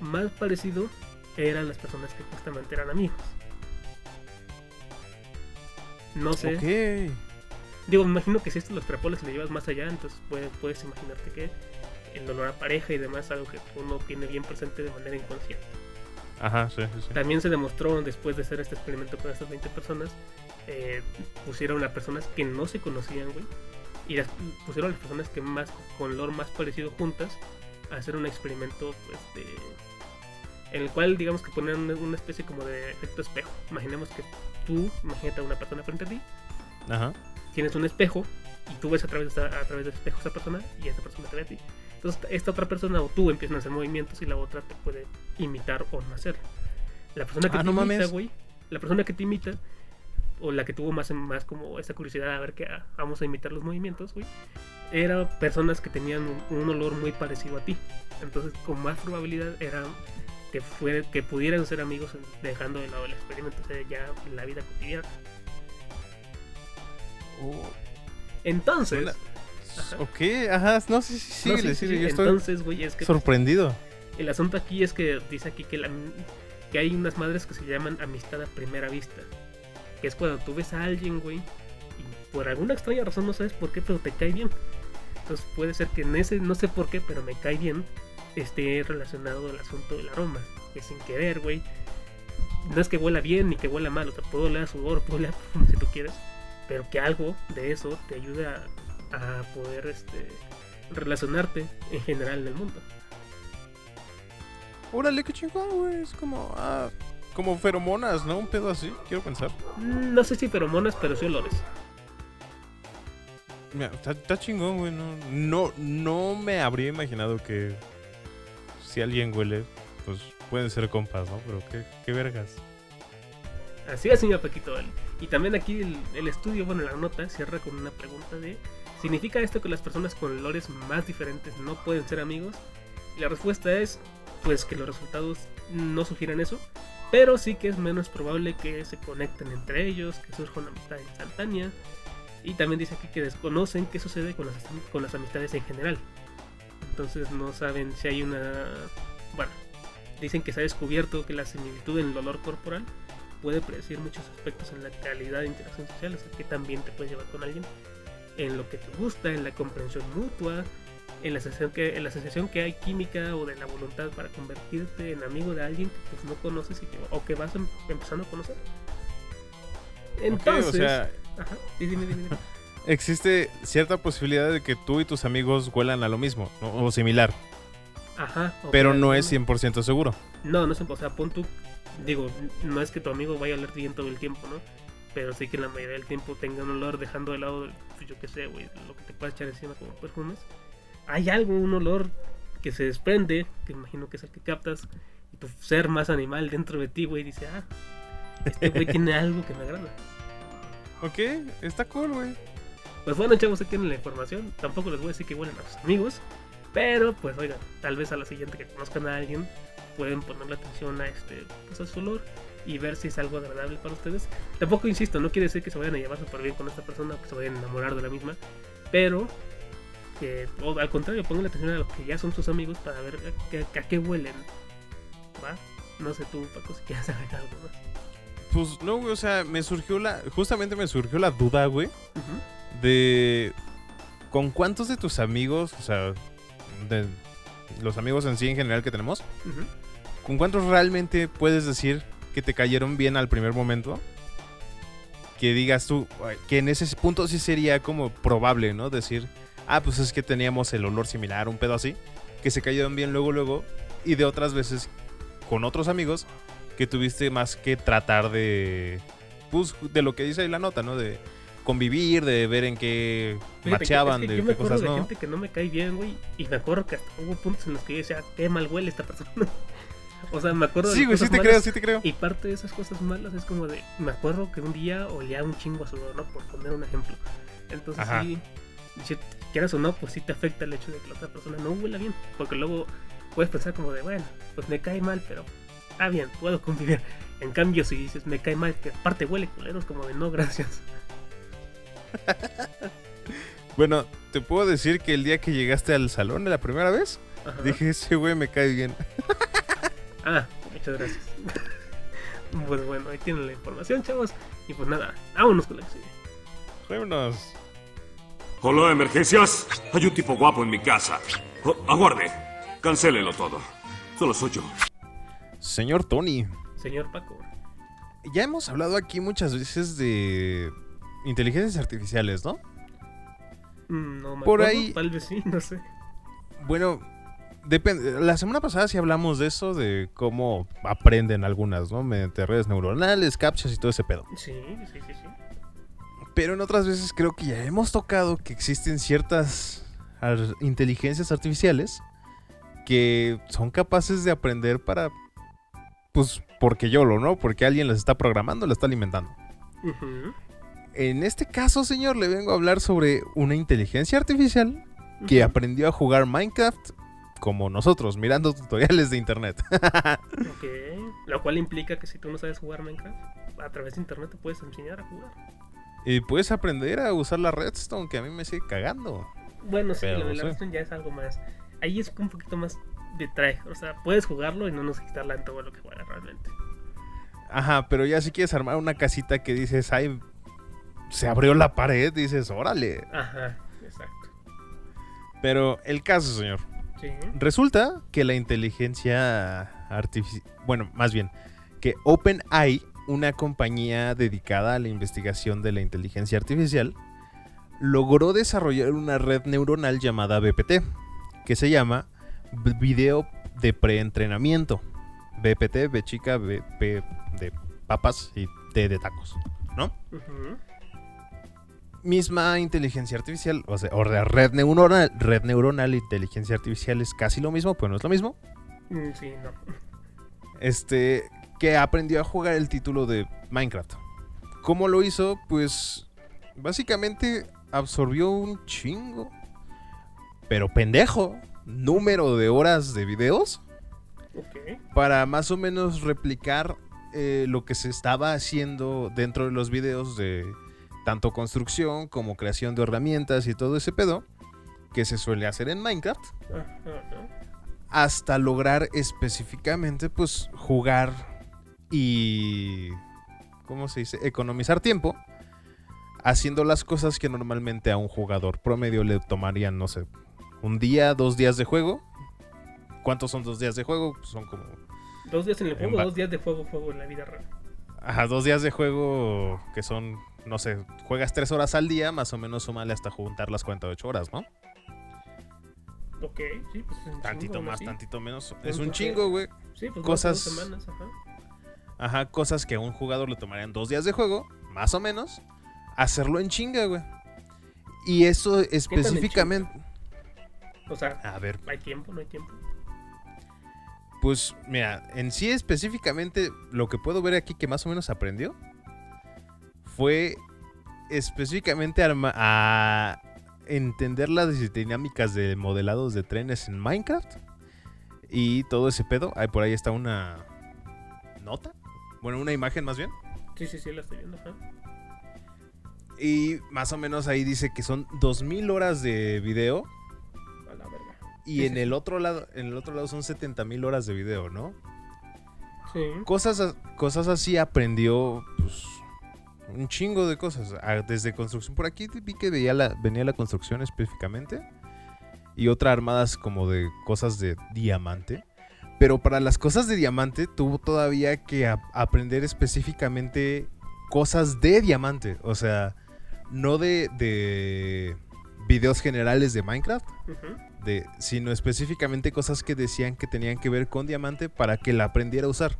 más parecido eran las personas que justamente eran amigos. No sé. Ok. Digo, me imagino que si esto los trapoles le llevas más allá, entonces puedes, puedes imaginarte que el olor a pareja y demás es algo que uno tiene bien presente de manera inconsciente. Ajá, sí, sí, sí. También se demostró después de hacer este experimento con estas 20 personas, eh, pusieron a personas que no se conocían, güey, y las pusieron a las personas que más con olor más parecido juntas a hacer un experimento, pues, de, en el cual digamos que ponían una, especie como de efecto espejo. Imaginemos que tú, imagínate a una persona frente a ti, Ajá. tienes un espejo y tú ves a través, a través del espejo a esa persona y esa persona te ve a ti. Entonces esta otra persona o tú empiezan a hacer movimientos y la otra te puede imitar o no hacer. La persona que Ah, te no imita, güey, la persona que te imita o la que tuvo más, más como esa curiosidad a ver que vamos a imitar los movimientos, güey, eran personas que tenían un, un olor muy parecido a ti. Entonces con más probabilidad era que, fue, que pudieran ser amigos dejando de lado el experimento, o sea, ya en la vida cotidiana. Oh, Entonces... suena- Ajá. Ok, ajá, no, sí, sí, No, sí, sí. yo estoy Entonces, güey, es que sorprendido. el asunto aquí es que dice aquí que, la, que hay unas madres que se llaman amistad a primera vista. Es cuando tú ves a alguien, güey, y por alguna extraña razón no sabes por qué, pero te cae bien. Entonces puede ser que en ese, no sé por qué, pero me cae bien, esté relacionado el asunto del aroma. Que sin querer, güey. No es que huela bien ni que huela mal, o sea, puedo oler a sudor, puedo oler a si tú quieres, pero que algo de eso te ayude a, a poder este, relacionarte en general en el mundo. Órale, qué chingón, güey. Es como, ah, como feromonas, ¿no? Un pedo así, quiero pensar. Mm, No sé si feromonas, pero sí olores. Mira, está, está chingón, güey. No, no, no me habría imaginado que si alguien huele, pues pueden ser compas, ¿no? Pero qué, qué vergas. Así es, señor Paquito. Y también aquí el, el estudio, bueno, la nota cierra con una pregunta de ¿Significa esto que las personas con olores más diferentes no pueden ser amigos? Y la respuesta es pues que los resultados no sugieren eso, pero sí que es menos probable que se conecten entre ellos, que surja una amistad instantánea. Y también dice aquí que desconocen qué sucede con las, amistades en general. Entonces no saben si hay una... Bueno, dicen que se ha descubierto que la similitud en el olor corporal puede predecir muchos aspectos en la calidad de interacción social, o sea, que también te puedes llevar con alguien, en lo que te gusta, en la comprensión mutua, en la sensación que, en la sensación que hay química o de la voluntad para convertirte en amigo de alguien que pues no conoces y que, o que vas em- empezando a conocer. Entonces, o sea, ajá, sí, dime, dime, dime. existe cierta posibilidad de que tú y tus amigos huelan a lo mismo, ¿no? o similar, Ajá, pero no es 100% seguro. No, no es o sea, pon tú, digo, no es que tu amigo vaya a oler bien todo el tiempo, ¿no? Pero sí que la mayoría del tiempo tenga un olor dejando de lado, pues, yo qué sé, güey, lo que te puedas echar encima como perfumes. Hay algo, un olor que se desprende, que imagino que es el que captas, y tu ser más animal dentro de ti, güey, dice, ah, este güey tiene algo que me agrada. Ok, está cool, güey. Pues bueno, chavos, aquí tienen la información. Tampoco les voy a decir que huelen a sus amigos. Pero, pues oigan, tal vez a la siguiente que conozcan a alguien, pueden ponerle atención a este pues, a su olor y ver si es algo agradable para ustedes. Tampoco insisto, no quiere decir que se vayan a llevar súper bien con esta persona o que se vayan a enamorar de la misma. Pero que o al contrario, pongan atención a los que ya son sus amigos para ver a, qué- a qué huelen. ¿Va? No sé tú, Paco, si quieres agregar algo más. Pues no, güey, o sea, me surgió la. Justamente me surgió la duda, güey, de. ¿con cuántos de tus amigos, o sea, de los amigos en sí en general que tenemos. ¿con cuántos realmente puedes decir que te cayeron bien al primer momento? Que digas tú, que en ese punto sí sería como probable, ¿no? Decir, ah, pues es que teníamos el olor similar, un pedo así, que se cayeron bien luego, luego, y de otras veces con otros amigos que tuviste más que tratar de, pues, de lo que dice ahí la nota, ¿no? De convivir, de ver en qué Fíjate macheaban, es que de yo qué cosas de no. gente que no me cae bien, güey. Y me acuerdo que hasta hubo puntos en los que yo decía, qué mal huele esta persona. o sea, me acuerdo de Sí, güey, sí te malas, creo, sí te creo. Y parte de esas cosas malas es como de, me acuerdo que un día olía un chingo a sudor, ¿no? Por poner un ejemplo. Entonces Ajá. sí, si quieras o no, pues sí te afecta el hecho de que la otra persona no huela bien. Porque luego puedes pensar como de, bueno, pues me cae mal, pero ah, bien, puedo convivir. En cambio, si dices, me cae mal, que aparte huele culero, es como de, no, gracias. Bueno, te puedo decir que el día que llegaste al salón de la primera vez, Ajá. dije, ese güey me cae bien. Ah, muchas gracias. pues bueno, ahí tienen la información, chavos. Y pues nada, vámonos con la que sigue. Vámonos. Hola, emergencias. Hay un tipo guapo en mi casa. Oh, aguarde. Cancélelo todo. Solo soy yo. Señor Tony, Señor Paco. ya hemos hablado aquí muchas veces de inteligencias artificiales, ¿no? Mm, No me Por acuerdo, ahí- Tal vez sí, no sé. Bueno, depende. La semana pasada sí hablamos de eso, de cómo aprenden algunas, ¿no? Mediante redes neuronales, captchas y todo ese pedo. Sí, sí, sí, sí. Pero en otras veces creo que ya hemos tocado que existen ciertas ar- inteligencias artificiales que son capaces de aprender para, pues, porque yo lo, ¿no? Porque alguien las está programando, las está alimentando. En este caso, señor, le vengo a hablar sobre una inteligencia artificial que aprendió a jugar Minecraft como nosotros, mirando tutoriales de internet. Ok. Lo cual implica que si tú no sabes jugar Minecraft, a través de internet te puedes enseñar a jugar. Y puedes aprender a usar la redstone, que a mí me sigue cagando. Bueno, sí, Pero lo de la Redstone ya es algo más. Ahí es un poquito más de traje. O sea, puedes jugarlo y no necesitar en todo lo que juegas realmente. Ajá, pero ya si quieres armar una casita que dices, ay, se abrió la pared, dices, órale. Ajá, exacto. Pero el caso, señor. Sí. Resulta que la inteligencia artificial, bueno, más bien, que OpenAI, una compañía dedicada a la investigación de la inteligencia artificial, logró desarrollar una red neuronal llamada BPT, que se llama B- Video de Preentrenamiento. BPT, B chica, B, P de papas y T de tacos, ¿no? Misma inteligencia artificial, o sea, o red neuronal, red neuronal e inteligencia artificial es casi lo mismo, pero no es lo mismo. Mm, Sí, no. Este, que aprendió a jugar el título de Minecraft. ¿Cómo lo hizo? Pues básicamente absorbió un chingo, pero pendejo, número de horas de videos Ok. para más o menos replicar eh, lo que se estaba haciendo dentro de los videos de tanto construcción como creación de herramientas y todo ese pedo que se suele hacer en Minecraft hasta lograr específicamente pues jugar y ¿cómo se dice? economizar tiempo haciendo las cosas que normalmente a un jugador promedio le tomarían no sé un día, dos días de juego. ¿Cuántos son dos días de juego? Pues son como Dos días en el juego, dos días de juego, juego en la vida real. Ajá, dos días de juego que son, no sé, juegas tres horas al día, más o menos súmale hasta juntar las 48 horas, ¿no? Ok, sí, pues es un Tantito más, tantito menos. Es un chingo, güey. Sí, pues cosas... dos semanas, ajá. Ajá, cosas que a un jugador le tomarían dos días de juego, más o menos, hacerlo en chinga, güey. Y eso específicamente... O sea, A ver, hay tiempo, no hay tiempo. pues mira, en sí específicamente lo que puedo ver aquí que más o menos aprendió fue específicamente a entender las dinámicas de modelados de trenes en Minecraft y todo ese pedo. Ahí por ahí está una nota, bueno, una imagen más bien. Sí, sí, sí, la estoy viendo, ajá. Y más o menos ahí dice que son 2000 horas de video A la verga. y Sí, en sí, el otro lado en el otro lado son 70.000 horas de video, ¿no? Sí. Cosas, cosas así aprendió pues, un chingo de cosas. Desde construcción. Por aquí vi que veía la, venía la construcción específicamente. Y otra armadas como de cosas de diamante. Pero para las cosas de diamante tuvo todavía que aprender específicamente cosas de diamante. O sea, no de, de videos generales de Minecraft. De, sino específicamente cosas que decían que tenían que ver con diamante para que la aprendiera a usar.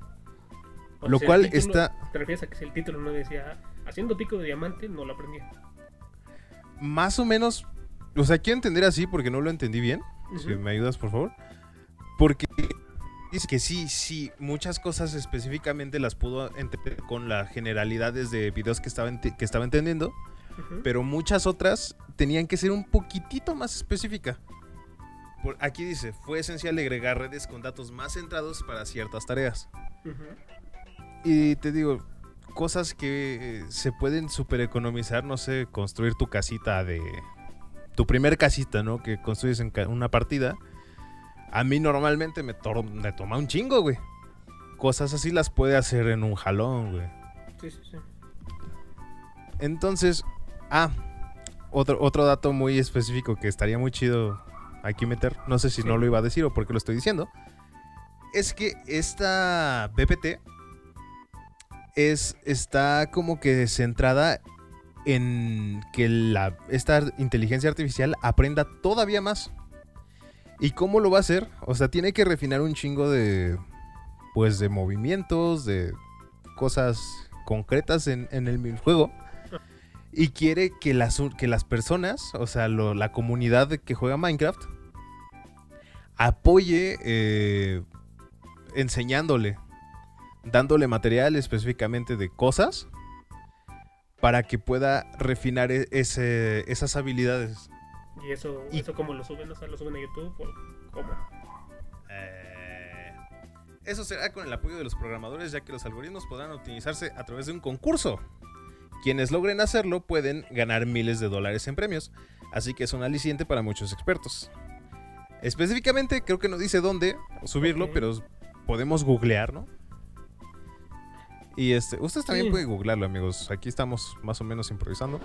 O Lo sea, cual título- está- ¿Te refieres a que si el título no decía haciendo pico de diamante, no lo aprendía? Más o menos, o sea, quiero entender así porque no lo entendí bien. Si me ayudas, por favor. Porque dice que sí, sí, muchas cosas específicamente las pudo entender con las generalidades de videos que estaba, que estaba entendiendo, pero muchas otras tenían que ser un poquitito más específica. Por, aquí dice, fue esencial agregar redes con datos más centrados para ciertas tareas. Y te digo, cosas que eh, se pueden super economizar, no sé, construir tu casita de... Tu primer casita, ¿no? Que construyes en una partida. A mí normalmente me, toma un chingo, güey. Cosas así las puede hacer en un jalón, güey. Sí, sí, sí. Entonces, ah, otro, otro dato muy específico que estaría muy chido aquí meter, no sé si Sí. no lo iba a decir o por qué lo estoy diciendo, es que esta BPT es, está como que centrada en que la, esta inteligencia artificial aprenda todavía más. ¿Y cómo lo va a hacer? O sea, tiene que refinar un chingo de, pues, de movimientos, de cosas concretas en, en el juego. Y quiere que las, que las personas, o sea, lo- la comunidad que juega Minecraft, apoye eh, enseñándole, dándole material específicamente de cosas para que pueda refinar e- ese- esas habilidades. ¿Y eso, Y- eso cómo lo suben? O sea, lo suben a YouTube o cómo? Eh, eso será con el apoyo de los programadores, ya que los algoritmos podrán optimizarse a través de un concurso. Quienes logren hacerlo pueden ganar miles de dólares en premios, así que es un aliciente para muchos expertos. Específicamente, creo que no dice dónde subirlo, pero podemos googlear, ¿no? Y este, ustedes también Sí. pueden googlearlo, amigos. Aquí estamos más o menos improvisando.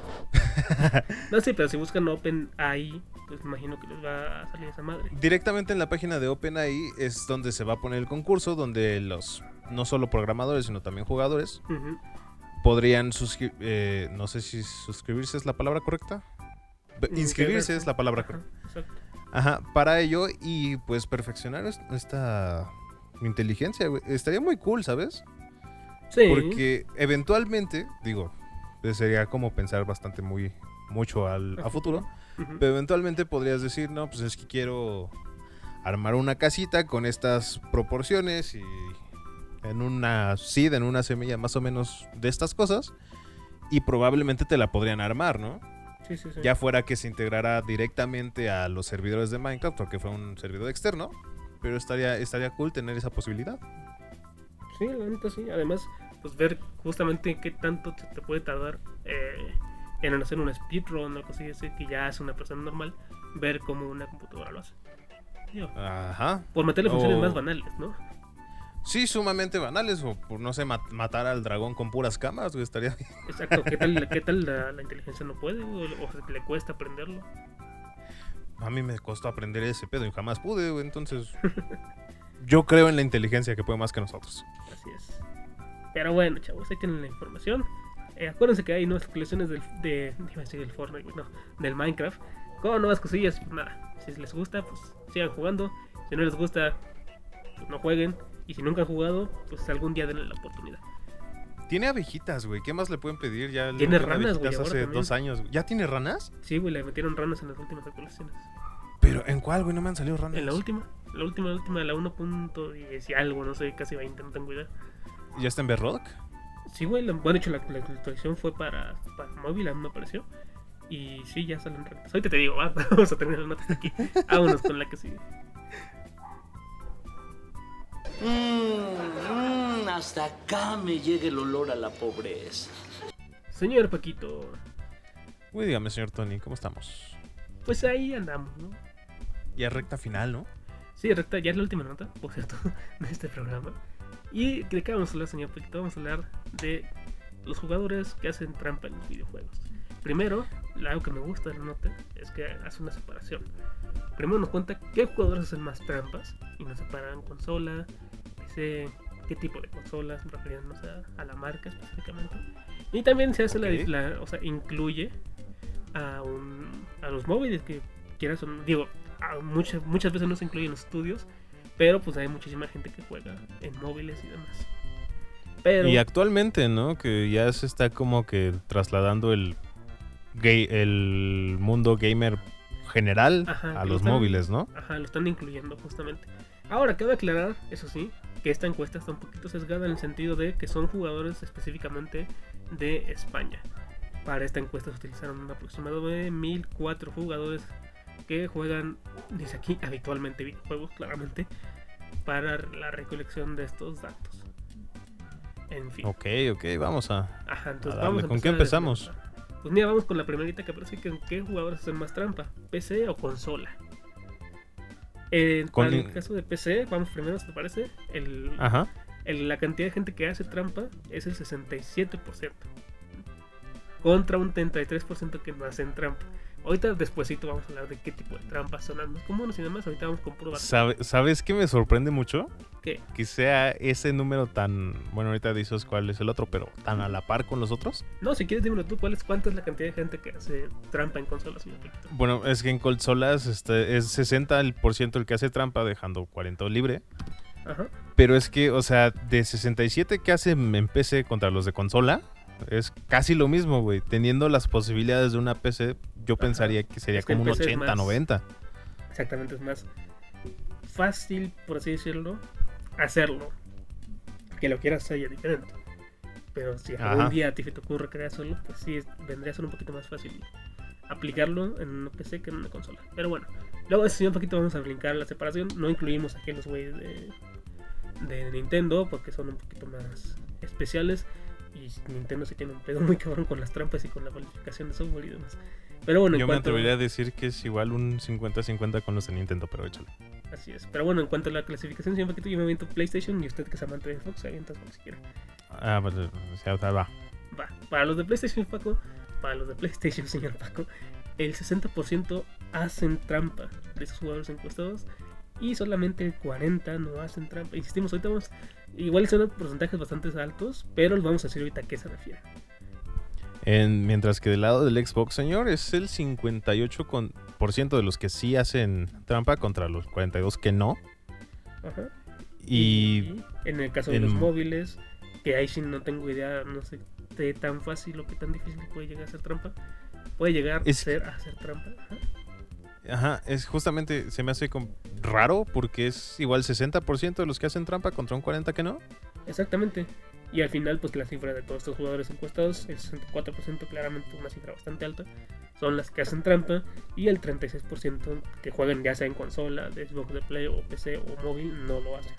No, sí, pero si buscan OpenAI, pues me imagino que les va a salir esa madre. Directamente en la página de OpenAI es donde se va a poner el concurso, donde los no solo programadores, sino también jugadores podrían suscribir, no sé si suscribirse es la palabra correcta. Inscribirse es la palabra correcta. exacto. Ajá, para ello y pues perfeccionar es- esta inteligencia, güey. Estaría muy cool, ¿sabes? Sí. Porque eventualmente, digo, sería como pensar bastante muy mucho al, a futuro. Pero eventualmente podrías decir, no, pues es que quiero armar una casita con estas proporciones y en una seed, en una semilla más o menos de estas cosas. Y probablemente te la podrían armar, ¿no? Sí, sí, sí. Ya fuera que se integrara directamente a los servidores de Minecraft o que fue un servidor externo. Pero estaría, estaría cool tener esa posibilidad. Sí, la neta sí. Además, pues ver justamente qué tanto te, te puede tardar eh, en hacer un speedrun o algo así, que ya es una persona normal, ver cómo una computadora lo hace. Digo, Ajá. por meterle funciones más banales, ¿no? Sí, sumamente banales. O por, no sé, mat- matar al dragón con puras cámaras, güey. Estaría Exacto, ¿qué tal, qué tal la, la inteligencia no puede? O, o le cuesta aprenderlo. A mí me costó aprender ese pedo y jamás pude, güey. Entonces, yo creo en la inteligencia que puede más que nosotros. Así es. Pero bueno, chavos, ahí tienen la información. Eh, acuérdense que hay nuevas colecciones del, de, del Fortnite, no, del Minecraft. Con nuevas cosillas, pues nada. Si les gusta, pues sigan jugando. Si no les gusta, pues no jueguen. Y si nunca han jugado, pues algún día denle la oportunidad. Tiene abejitas, güey. ¿Qué más le pueden pedir? Ya Tiene ranas, güey, hace también. dos años. ¿Ya tiene ranas? Sí, güey, le metieron ranas en las últimas actualizaciones. Pero ¿en cuál, güey? No me han salido ranas. En la última, la última, la última, la 1.10 y algo, no sé, casi 20, no tengo idea. ¿Ya está en Bedrock? Sí, güey, la- bueno, de hecho la, la actualización fue para, para móvil, a mí me apareció. Y sí, ya salen retos. Ahorita te digo, va, vamos a terminar las notas aquí. Vámonos con la que sigue. Mmm, hasta acá me llega el olor a la pobreza. Señor Paquito, Uy, dígame, señor Tony, ¿cómo estamos? pues ahí andamos, ¿no? Ya recta final, ¿no? Sí, recta, ya es la última nota, por cierto, de este programa. ¿Y de qué vamos a hablar, señor Paquito? Vamos a hablar de los jugadores que hacen trampa en los videojuegos. Primero, algo que me gusta de la nota es que hace una separación. Primero nos cuenta qué jugadores hacen más trampas y nos separan consola, PC, qué tipo de consolas, refiriéndonos a, a la marca específicamente. Y también se hace la- o sea, incluye a, un, a los móviles que quieras digo, muchas, muchas veces no se incluyen los estudios, pero pues hay muchísima gente que juega en móviles y demás. Pero, Y actualmente, ¿no? Que ya se está como que trasladando el, gay, el mundo gamer general Ajá, a los están- móviles, ¿no? Ajá, lo están incluyendo justamente. Ahora, cabe aclarar, eso sí, que esta encuesta está un poquito sesgada en el sentido de que son jugadores específicamente de España. Para esta encuesta se utilizaron un aproximado de 1004 jugadores que juegan, dice aquí, habitualmente videojuegos, claramente, para la recolección de estos datos. En fin. Ok, ok, vamos a... Ajá, entonces A vamos a ¿Con qué a empezamos? Pues mira, vamos con la primerita que parece que qué jugadores hacen más trampa, PC o consola. Con in- el caso de PC, vamos primero, ¿te parece? El, Ajá. el- la cantidad de gente que hace trampa es el 67%. Contra un 33% que no hacen trampa. Ahorita despuesito vamos a hablar de qué tipo de trampas son las más comunes y demás. Ahorita vamos con puro. ¿Sabe- ¿Sabes qué me sorprende mucho? ¿Qué? Que sea ese número tan... Bueno, ahorita dices cuál es el otro, pero tan a la par con los otros. No, si quieres dímelo tú, ¿cuál es, ¿cuánta es la cantidad de gente que hace trampa en consolas? Bueno, es que en consolas este, es 60% el, por ciento el que hace trampa, dejando 40 libre. Ajá. Pero es que, o sea, de 67 que hace en PC contra los de consola, es casi lo mismo, güey. Teniendo las posibilidades de una PC, yo Ajá. pensaría que sería Es que como un PC es 80, más- 90. Exactamente, es más fácil, por así decirlo, hacerlo. Que lo quieras ya diferente. Pero si algún día a ti se te ocurre querer hacerlo, pues sí, vendría a ser un poquito más fácil aplicarlo en una PC que en una consola. Pero bueno, luego de eso sí, un poquito vamos a brincar la separación. No incluimos aquí los güeyes de, de Nintendo porque son un poquito más especiales. Y Nintendo sí tiene un pedo muy cabrón con las trampas y con la calificación de software y demás. Pero bueno, en Yo me cuanto- atrevería a decir que es igual un 50-50 con los de Nintendo, pero échale. Así es. Pero bueno, en cuanto a la clasificación, sí, un poquito yo me aviento PlayStation y usted que es amante de Xbox se avienta como si quiera. Ah, pues, sea, va. Va. Para los de PlayStation, Paco, para los de PlayStation, señor Paco, el 60% hacen trampa de esos jugadores encuestados y solamente el 40% no hacen trampa. Insistimos, ahorita vamos. Igual son porcentajes bastante altos, pero les vamos a decir ahorita a qué se refiere. En- mientras que del lado del Xbox, señor, es el 58% con- por ciento de los que sí hacen trampa contra los 42 que no. Ajá. Y en el caso de en- los móviles, que ahí sí no tengo idea, no sé qué tan fácil o qué tan difícil puede llegar a ser trampa. Puede llegar Es- a ser a hacer trampa. Ajá. Ajá, es justamente, se me hace raro porque es igual 60% de los que hacen trampa contra un 40% que no. Exactamente. Y al final, pues la cifra de todos estos jugadores encuestados, el 64%, claramente una cifra bastante alta, son las que hacen trampa. Y el 36% que juegan ya sea en consola, de Xbox de Play o PC o móvil, no lo hacen.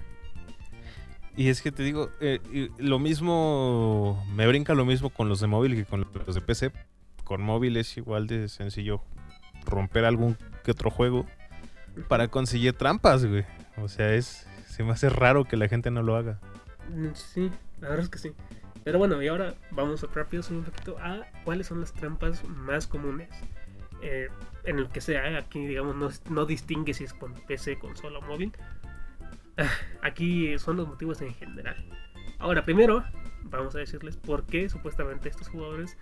Y es que te digo, eh, lo mismo, me brinca lo mismo con los de móvil que con los de PC. Con móvil es igual de sencillo romper algún que otro juego para conseguir trampas, güey. O sea, es, se me hace raro que la gente no lo haga. Mm, Sí, la verdad es que sí. Pero bueno, y ahora vamos rápido un poquito a cuáles son las trampas más comunes. Eh, en el que sea, ¿eh? aquí digamos no, no distingue si es con PC, consola o móvil. Ah, Aquí son los motivos en general. Ahora, primero, vamos a decirles por qué supuestamente estos jugadores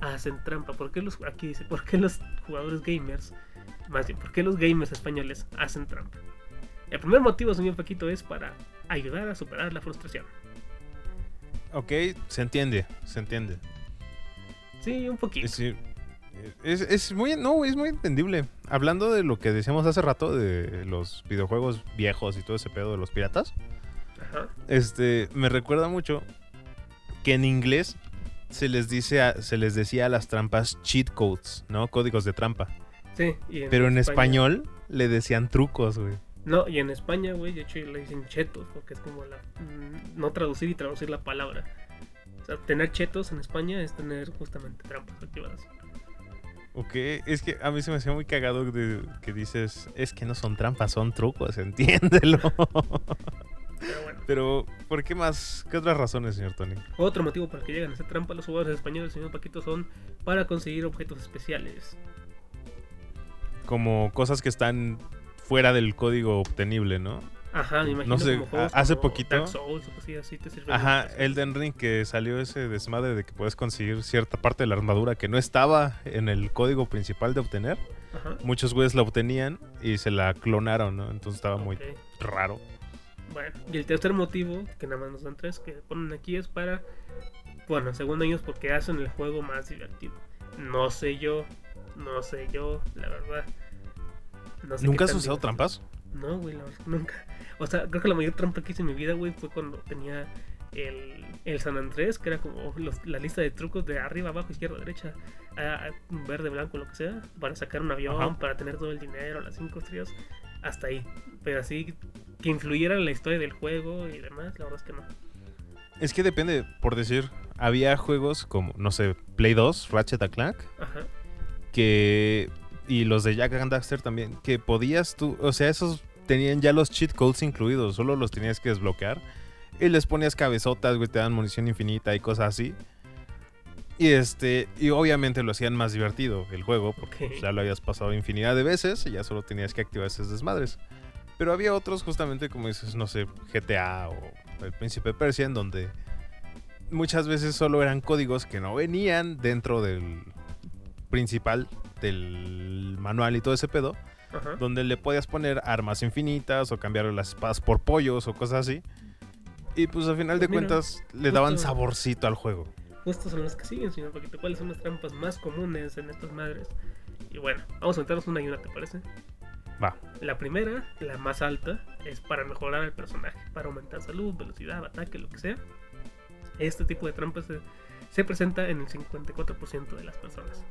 hacen trampa. ¿Por qué los, aquí dice, por qué los jugadores gamers, más bien, por qué los gamers españoles hacen trampa? El primer motivo, señor Paquito, es para ayudar a superar la frustración. Ok, se entiende, se entiende. Sí, un poquito. Es, es, es muy, no, es muy entendible. Hablando de lo que decíamos hace rato de los videojuegos viejos y todo ese pedo de los piratas, Ajá. este, me recuerda mucho que en inglés se les dice, a- se les decía a las trampas cheat codes, ¿no? Códigos de trampa. Sí, y Pero en español le decían trucos, güey. No, y en España, güey, de hecho le dicen chetos, porque es como la. mm, No traducir y traducir la palabra. O sea, tener chetos en España es tener justamente trampas activadas. Ok, es que a mí se me hacía muy cagado de, que dices, es que no son trampas, son trucos, entiéndelo. Pero bueno. Pero, ¿por qué más? ¿Qué otras razones, señor Tony? Otro motivo para que lleguen a hacer trampa los jugadores españoles, señor Paquito, son para conseguir objetos especiales. Como cosas que están fuera del código obtenible, ¿no? Ajá, me imagino No sé, como juegos hace como poquito- Dark Souls cosas así te sirven Ajá. Elden Ring que salió ese desmadre de que puedes conseguir cierta parte de la armadura que no estaba en el código principal de obtener. Ajá. Muchos güeyes la obtenían y se la clonaron, ¿no? Entonces estaba muy raro. Bueno, y el tercer motivo, que nada más nos dan tres, que ponen aquí es para, bueno, según ellos, porque hacen el juego más divertido. No sé yo, no sé yo, la verdad. No sé qué ¿Nunca has usado trampas? No, güey, nunca. O sea, creo que la mayor trampa que hice en mi vida, güey, fue cuando tenía el, el San Andrés, que era como los- la lista de trucos de arriba, abajo, izquierda, derecha, a- a- verde, blanco, lo que sea, para sacar un avión, Ajá. para tener todo el dinero, las cinco estrellas, hasta ahí. Pero así que influyera en la historia del juego y demás, la verdad es que no. Es que depende, por decir, había juegos como, no sé, Play 2, Ratchet and Clank, Ajá. que y los de Jack and Daxter también, que podías tú, o sea, esos tenían ya los cheat codes incluidos, solo los tenías que desbloquear y les ponías cabezotas, güey, te dan munición infinita y cosas así. Y este, y obviamente lo hacían más divertido el juego, porque pues, ya lo habías pasado infinidad de veces y ya solo tenías que activar esos desmadres. Pero había otros justamente como dices, no sé, GTA o El Príncipe de Persia, en donde muchas veces solo eran códigos que no venían dentro del principal del manual y todo ese pedo, Ajá. donde le podías poner armas infinitas o cambiar las espadas por pollos o cosas así. Y pues al final de Pues mira, cuentas le daban saborcito al juego. Justo son las que siguen, señor Paquito. ¿Cuáles son las trampas más comunes en estas madres? Y bueno, vamos a meternos una y una, ¿te parece? Va. La primera, la más alta, es para mejorar el personaje, para aumentar salud, velocidad, ataque, lo que sea. Este tipo de trampas se, se presenta en el 54% de las personas.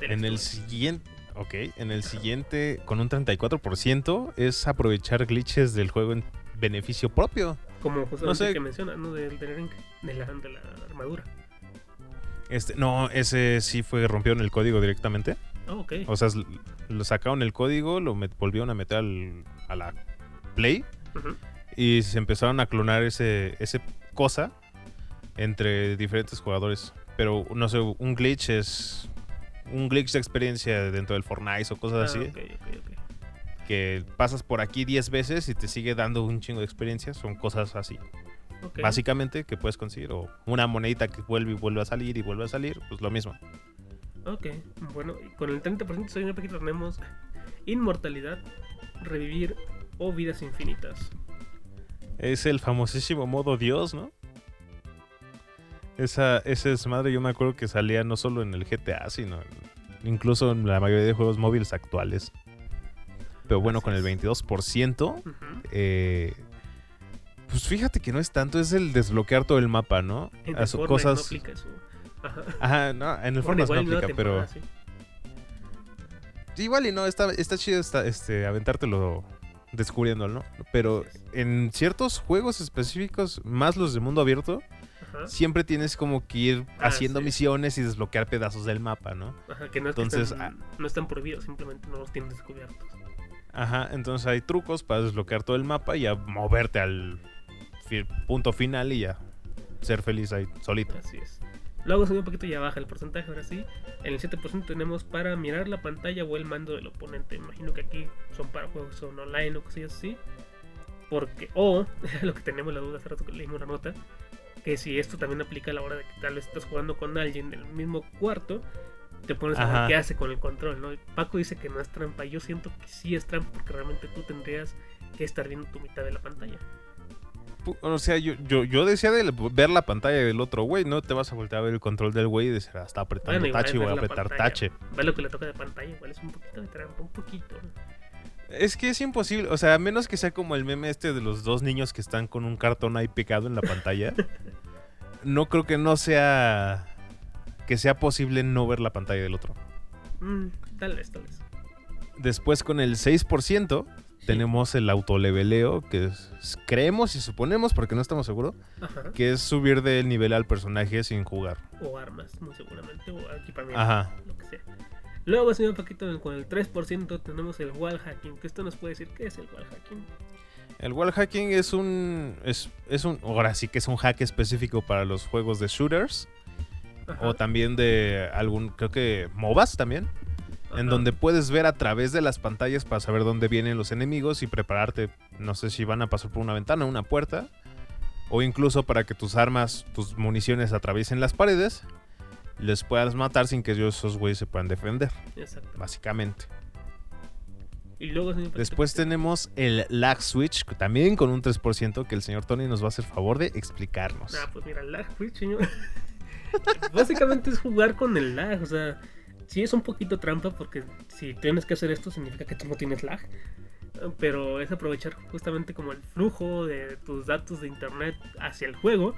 En el siguiente, ok, en el siguiente con un 34% es aprovechar glitches del juego en beneficio propio. Como justamente no sé. que menciona, ¿no? Del, del ring, de la, de la armadura. Este, no, ese sí fue rompieron el código directamente. Ah, ok. O sea, lo sacaron el código, lo met- volvieron a meter al- a la Play Ujú. y se empezaron a clonar ese, ese cosa entre diferentes jugadores. Pero no sé, un glitch es un glitch de experiencia dentro del Fortnite o cosas Ah, así. ok, ok, ok. Que pasas por aquí 10 veces y te sigue dando un chingo de experiencia. Son cosas así. Básicamente que puedes conseguir. O una monedita que vuelve y vuelve a salir y vuelve a salir. Pues lo mismo. Ok, bueno, con el 30% señor Paquito tenemos inmortalidad, revivir o vidas infinitas. Es el famosísimo modo Dios, ¿no? Esa, ese desmadre yo me acuerdo que salía no solo en el GTA, sino en- incluso en la mayoría de juegos móviles actuales. Pero bueno, con el es. 22%, Ujú. eh, pues fíjate que no es tanto, es el desbloquear todo el mapa, ¿no? En A el su- Fortnite no cosas... eso. Ajá. Ajá, no, en el Fortnite no aplica, pero... sí. Igual y no, está, está chido está, este, aventártelo descubriendo, ¿no? Pero en ciertos juegos específicos, más los de mundo abierto, Ajá. siempre tienes como que ir Ah, haciendo sí. misiones y desbloquear pedazos del mapa, ¿no? Ajá, que no es Entonces, que están, no están prohibidos, simplemente no los tienes descubiertos. Ajá, entonces hay trucos para desbloquear todo el mapa y a moverte al punto final y ya ser feliz ahí solito. Así es. Luego sube un poquito y ya baja el porcentaje, ahora sí. En el 7% tenemos para mirar la pantalla o el mando del oponente. Imagino que aquí son para juegos son online o cosillas así. Porque, o, lo que tenemos la duda hace rato que leímos la nota, que si esto también aplica a la hora de que tal vez estás jugando con alguien en el mismo cuarto, te pones a ver qué hace con el control, ¿no? Paco dice que no es trampa, yo siento que sí es trampa porque realmente tú tendrías que estar viendo tu mitad de la pantalla. O sea, yo, yo, yo decía de ver la pantalla del otro güey, no te vas a voltear a ver el control del güey y decir, ah, está apretando Bueno, tache voy a apretar pantalla. tache. Ve lo que le toca de pantalla, igual es un poquito de trampa, un poquito. Es que es imposible, o sea, a menos que sea como el meme este de los dos niños que están con un cartón ahí pegado en la pantalla. no creo que no sea que sea posible no ver la pantalla del otro. Mm, tal vez, tal vez. Después con el 6% Sí. tenemos el autoleveleo, que es- creemos y suponemos, porque no estamos seguros, Ajá. que es subir de nivel al personaje sin jugar. O armas, muy seguramente, o equipamiento, Ajá. lo que sea. Luego, señor Paquito, con el 3% tenemos el wall hacking. Que esto nos puede decir qué es el wall hacking. El wall hacking es un. Es, es un. Ahora sí que es un hack específico para los juegos de shooters. Ajá, O también de algún. Creo que MOBAs también. En donde puedes ver a través de las pantallas para saber dónde vienen los enemigos y prepararte. No sé si van a pasar por una ventana, una puerta. O incluso para que tus armas, tus municiones atraviesen las paredes. Les puedas matar sin que esos güeyes se puedan defender. Exacto. Básicamente. Y luego, Después tenemos el lag switch, también con un 3% que el señor Tony nos va a hacer favor de explicarnos. Ah, pues mira, lag switch, señor. Básicamente es jugar con el lag, o sea, sí es un poquito trampa porque si tienes que hacer esto significa que tú no tienes lag. Pero es aprovechar justamente como el flujo de tus datos de internet hacia el juego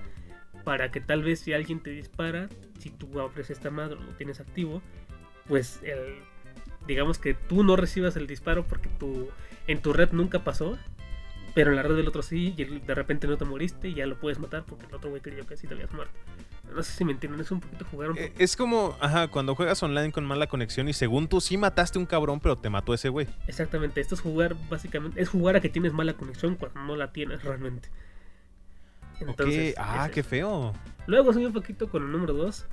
para que tal vez si alguien te dispara, si tú abres esta madre o lo tienes activo, pues el, digamos que tú no recibas el disparo porque tu, en tu red nunca pasó, pero en la red del otro sí, y de repente no te moriste y ya lo puedes matar porque el otro güey creyó que sí te habías muerto. No sé si me entienden, es un poquito jugar un Eh, poco. Es como, ajá, cuando juegas online con mala conexión y según tú sí mataste un cabrón, pero te mató ese güey. Exactamente, esto es jugar básicamente, es jugar a que tienes mala conexión cuando no la tienes realmente. Ok, ah, es qué feo. Luego, señor Paquito, con el número 2,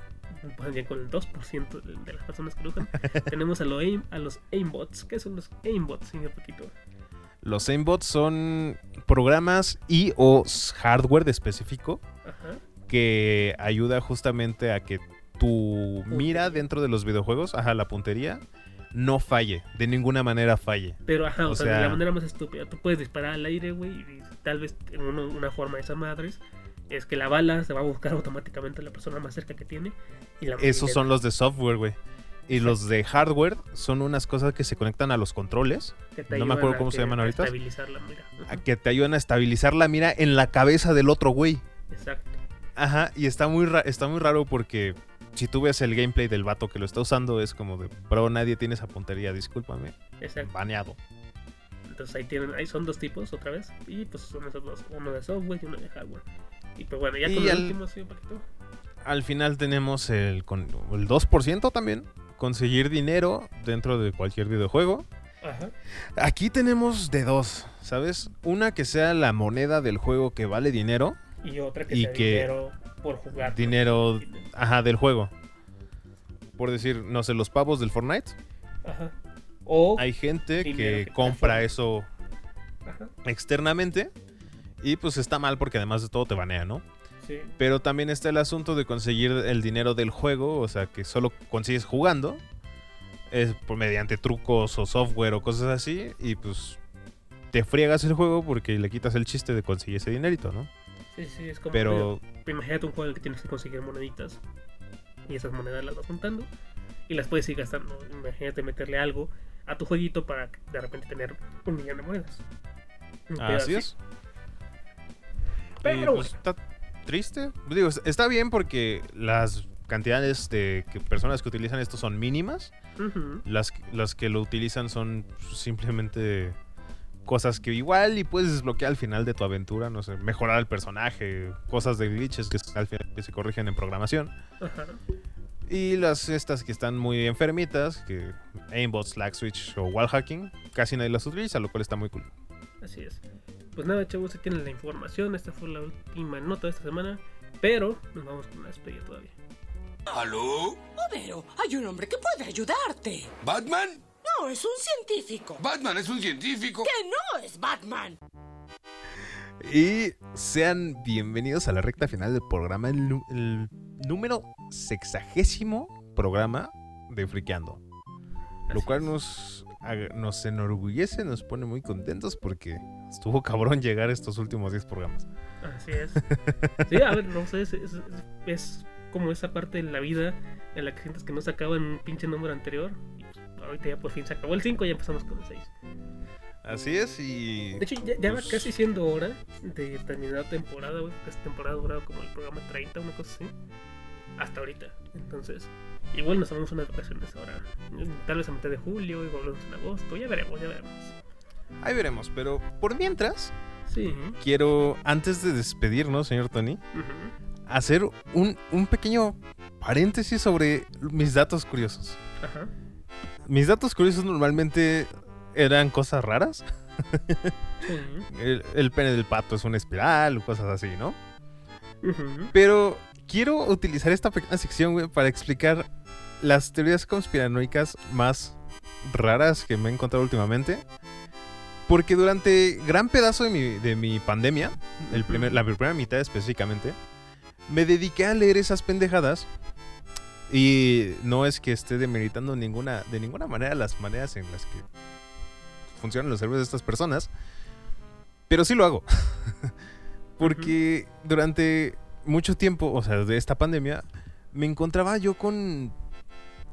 pues con el 2% de, las personas que lo usan, tenemos a, lo aim- a los aimbots. ¿Qué son los aimbots, señor Paquito? Los aimbots son programas y o hardware de específico Ajá. que ayuda justamente a que tu mira dentro de los videojuegos, ajá, la puntería, no falle, de ninguna manera falle. Pero ajá, o, O sea, de la manera más estúpida. Tú puedes disparar al aire, güey, y tal vez en uno- una forma de esas madres es que la bala se va a buscar automáticamente a la persona más cerca que tiene. Y la, Esos son los de software, güey. Y los de hardware son unas cosas que se conectan a los controles, que te no me acuerdo a cómo se llaman a ahorita. Estabilizar la mira. A que te ayudan a estabilizar la mira en la cabeza del otro güey. Exacto. Ajá, y está muy, ra- está muy raro porque si tú ves el gameplay del vato que lo está usando, es como de, bro, nadie tiene esa puntería, discúlpame. Exacto. Baneado. Entonces ahí tienen, ahí son dos tipos otra vez. Y pues son esos dos, uno de software y uno de hardware. Y pues bueno, ya con el al- último, sí, Paquito. Al final tenemos el, con, el 2% también. Conseguir dinero dentro de cualquier videojuego. Ajá. Aquí tenemos de dos, ¿sabes? Una que sea la moneda del juego que vale dinero. Y otra que Y sea que- dinero por jugar. Dinero, ajá, del juego. Por decir, no sé, los pavos del Fortnite. Ajá. O. Hay gente que compra eso Ajá. externamente. Y pues está mal porque además de todo te banea, ¿no? Sí. Pero también está el asunto de conseguir el dinero del juego, o sea, que solo consigues jugando. Es por mediante trucos o software o cosas así. Y pues te friegas el juego porque le quitas el chiste de conseguir ese dinerito, ¿no? Sí, sí, es como. Pero Imagínate un juego en el que tienes que conseguir moneditas. Y esas monedas las vas juntando. Y las puedes ir gastando. Imagínate meterle algo a tu jueguito para de repente tener un millón de monedas. Así es. Y, Pero pues, está triste. Digo, está bien porque las cantidades de que- personas que utilizan esto son mínimas. Las, las que lo utilizan son simplemente cosas que igual y puedes desbloquear al final de tu aventura, no sé, mejorar el personaje, cosas de glitches que al final que se corrigen en programación. Ajá. Y las estas que están muy enfermitas, que aimbot, slack switch o wall hacking, casi nadie las utiliza, lo cual está muy cool. Así es. Pues nada, chavos, aquí tienen la información. Esta fue la última nota de esta semana. Pero nos vamos con una despedida todavía. ¿Aló? Homero, hay un hombre que puede ayudarte. ¿Batman? No, es un científico. Batman es un científico. Que no es Batman. Y sean bienvenidos a la recta final del programa, el, número sexagésimo programa de Friqueando. Lo cual nos, nos enorgullece, nos pone muy contentos porque estuvo cabrón llegar a estos últimos 10 programas. Así es. Sí, a ver, no sé, es, es- es- es como esa parte de la vida en la que sientes que no se acaba en un pinche número anterior. Ahorita ya por fin se acabó el 5 y ya empezamos con el 6. Así es, y. De hecho, ya, ya va pues, casi siendo hora de terminar la temporada, güey. Porque esta temporada ha durado como el programa 30, una cosa así. Hasta ahorita. Entonces, igual nos tomamos unas vacaciones ahora. Tal vez a mitad de julio y volvemos en agosto. Ya veremos, ya veremos. Ahí veremos, pero por mientras, Sí. quiero, antes de despedirnos, señor Tony, hacer un, un pequeño paréntesis sobre mis datos curiosos. Ajá. Mis datos curiosos normalmente eran cosas raras. Sí. el, el pene del pato es una espiral o cosas así, ¿no? Pero quiero utilizar esta pequeña sección, güey, para explicar las teorías conspiranoicas más raras que me he encontrado últimamente. Porque durante gran pedazo de mi, de mi pandemia, el primer, la primera mitad específicamente, me dediqué a leer esas pendejadas. Y no es que esté demeritando ninguna, de ninguna manera las maneras en las que funcionan los cerebros de estas personas. Pero sí lo hago. Porque durante mucho tiempo, o sea, de esta pandemia, me encontraba yo con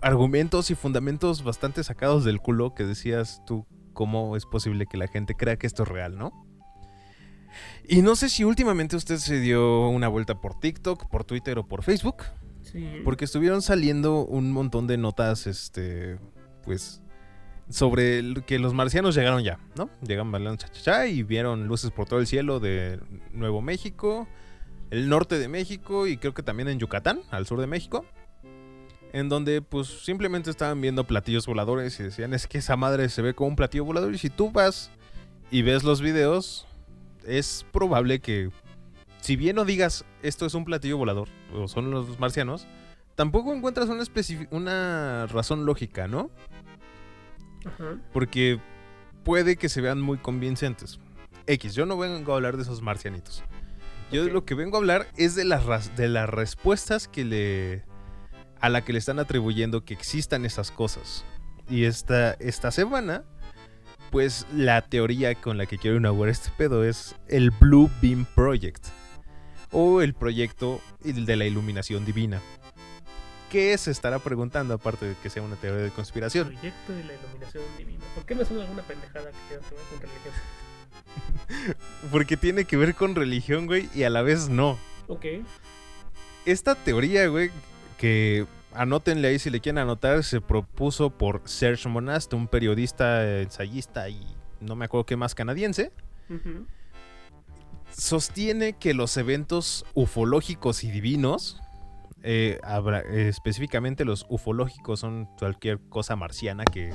argumentos y fundamentos bastante sacados del culo que decías tú, ¿cómo es posible que la gente crea que esto es real, no? Y no sé si últimamente usted se dio una vuelta por TikTok, por Twitter o por Facebook, Porque estuvieron saliendo un montón de notas, este, pues, sobre que los marcianos llegaron ya, ¿no? Llegan bailando cha, y vieron luces por todo el cielo de Nuevo México, el norte de México y creo que también en Yucatán, al sur de México. En donde pues simplemente estaban viendo platillos voladores y decían es que esa madre se ve como un platillo volador y si tú vas y ves los videos es probable que si bien no digas esto es un platillo volador o son los marcianos, tampoco encuentras una, una razón lógica, ¿no? Ajá. Porque puede que se vean muy convincentes. X, yo no vengo a hablar de esos marcianitos. Yo de Ok. lo que vengo a hablar es de las, de las respuestas que le. a la que le están atribuyendo que existan esas cosas. Y esta, esta semana, pues la teoría con la que quiero inaugurar este pedo es el Blue Beam Project. O el proyecto de la iluminación divina. ¿Qué se estará preguntando aparte de que sea una teoría de conspiración? Proyecto de la iluminación divina. ¿Por qué me suena alguna pendejada que tenga que ver con religión? Porque tiene que ver con religión, güey, y a la vez no. Ok. Esta teoría, güey, que anótenle ahí si le quieren anotar, se propuso por Serge Monast, un periodista, ensayista y no me acuerdo qué más canadiense. Sostiene que los eventos ufológicos y divinos, eh, habrá- eh, específicamente los ufológicos son cualquier cosa marciana que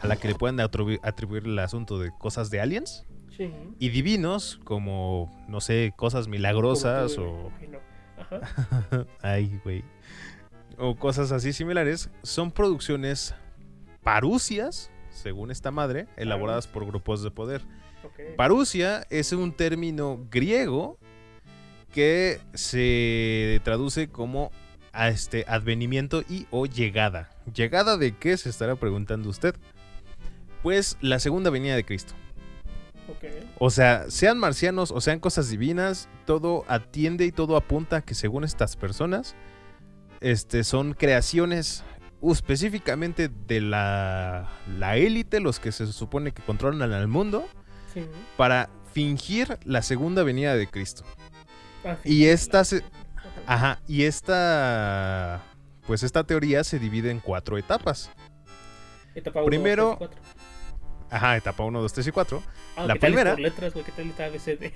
a la que le puedan atribu- atribuir el asunto de cosas de aliens. Sí. Y divinos, como, no sé, cosas milagrosas o... Ajá. Ay, güey. O cosas así similares, son producciones parucias, según esta madre, elaboradas por grupos de poder. Ok. Parucia es un término griego que se traduce como a este advenimiento y o llegada. ¿Llegada de qué se estará preguntando usted? Pues la segunda venida de Cristo. Ok. O sea, sean marcianos o sean cosas divinas, todo atiende y todo apunta a que según estas personas, este, son creaciones uh, específicamente de la, la élite, los que se supone que controlan al mundo, Sí. para fingir la segunda venida de Cristo. Y esta se- Ajá. Y esta, pues esta teoría se divide en cuatro etapas. Etapa uno, primero- dos, tres, cuatro. Ajá, etapa 1, 2, 3 y 4. Ah, la ¿qué tal es primera- letras? ¿Qué tal está ABCD?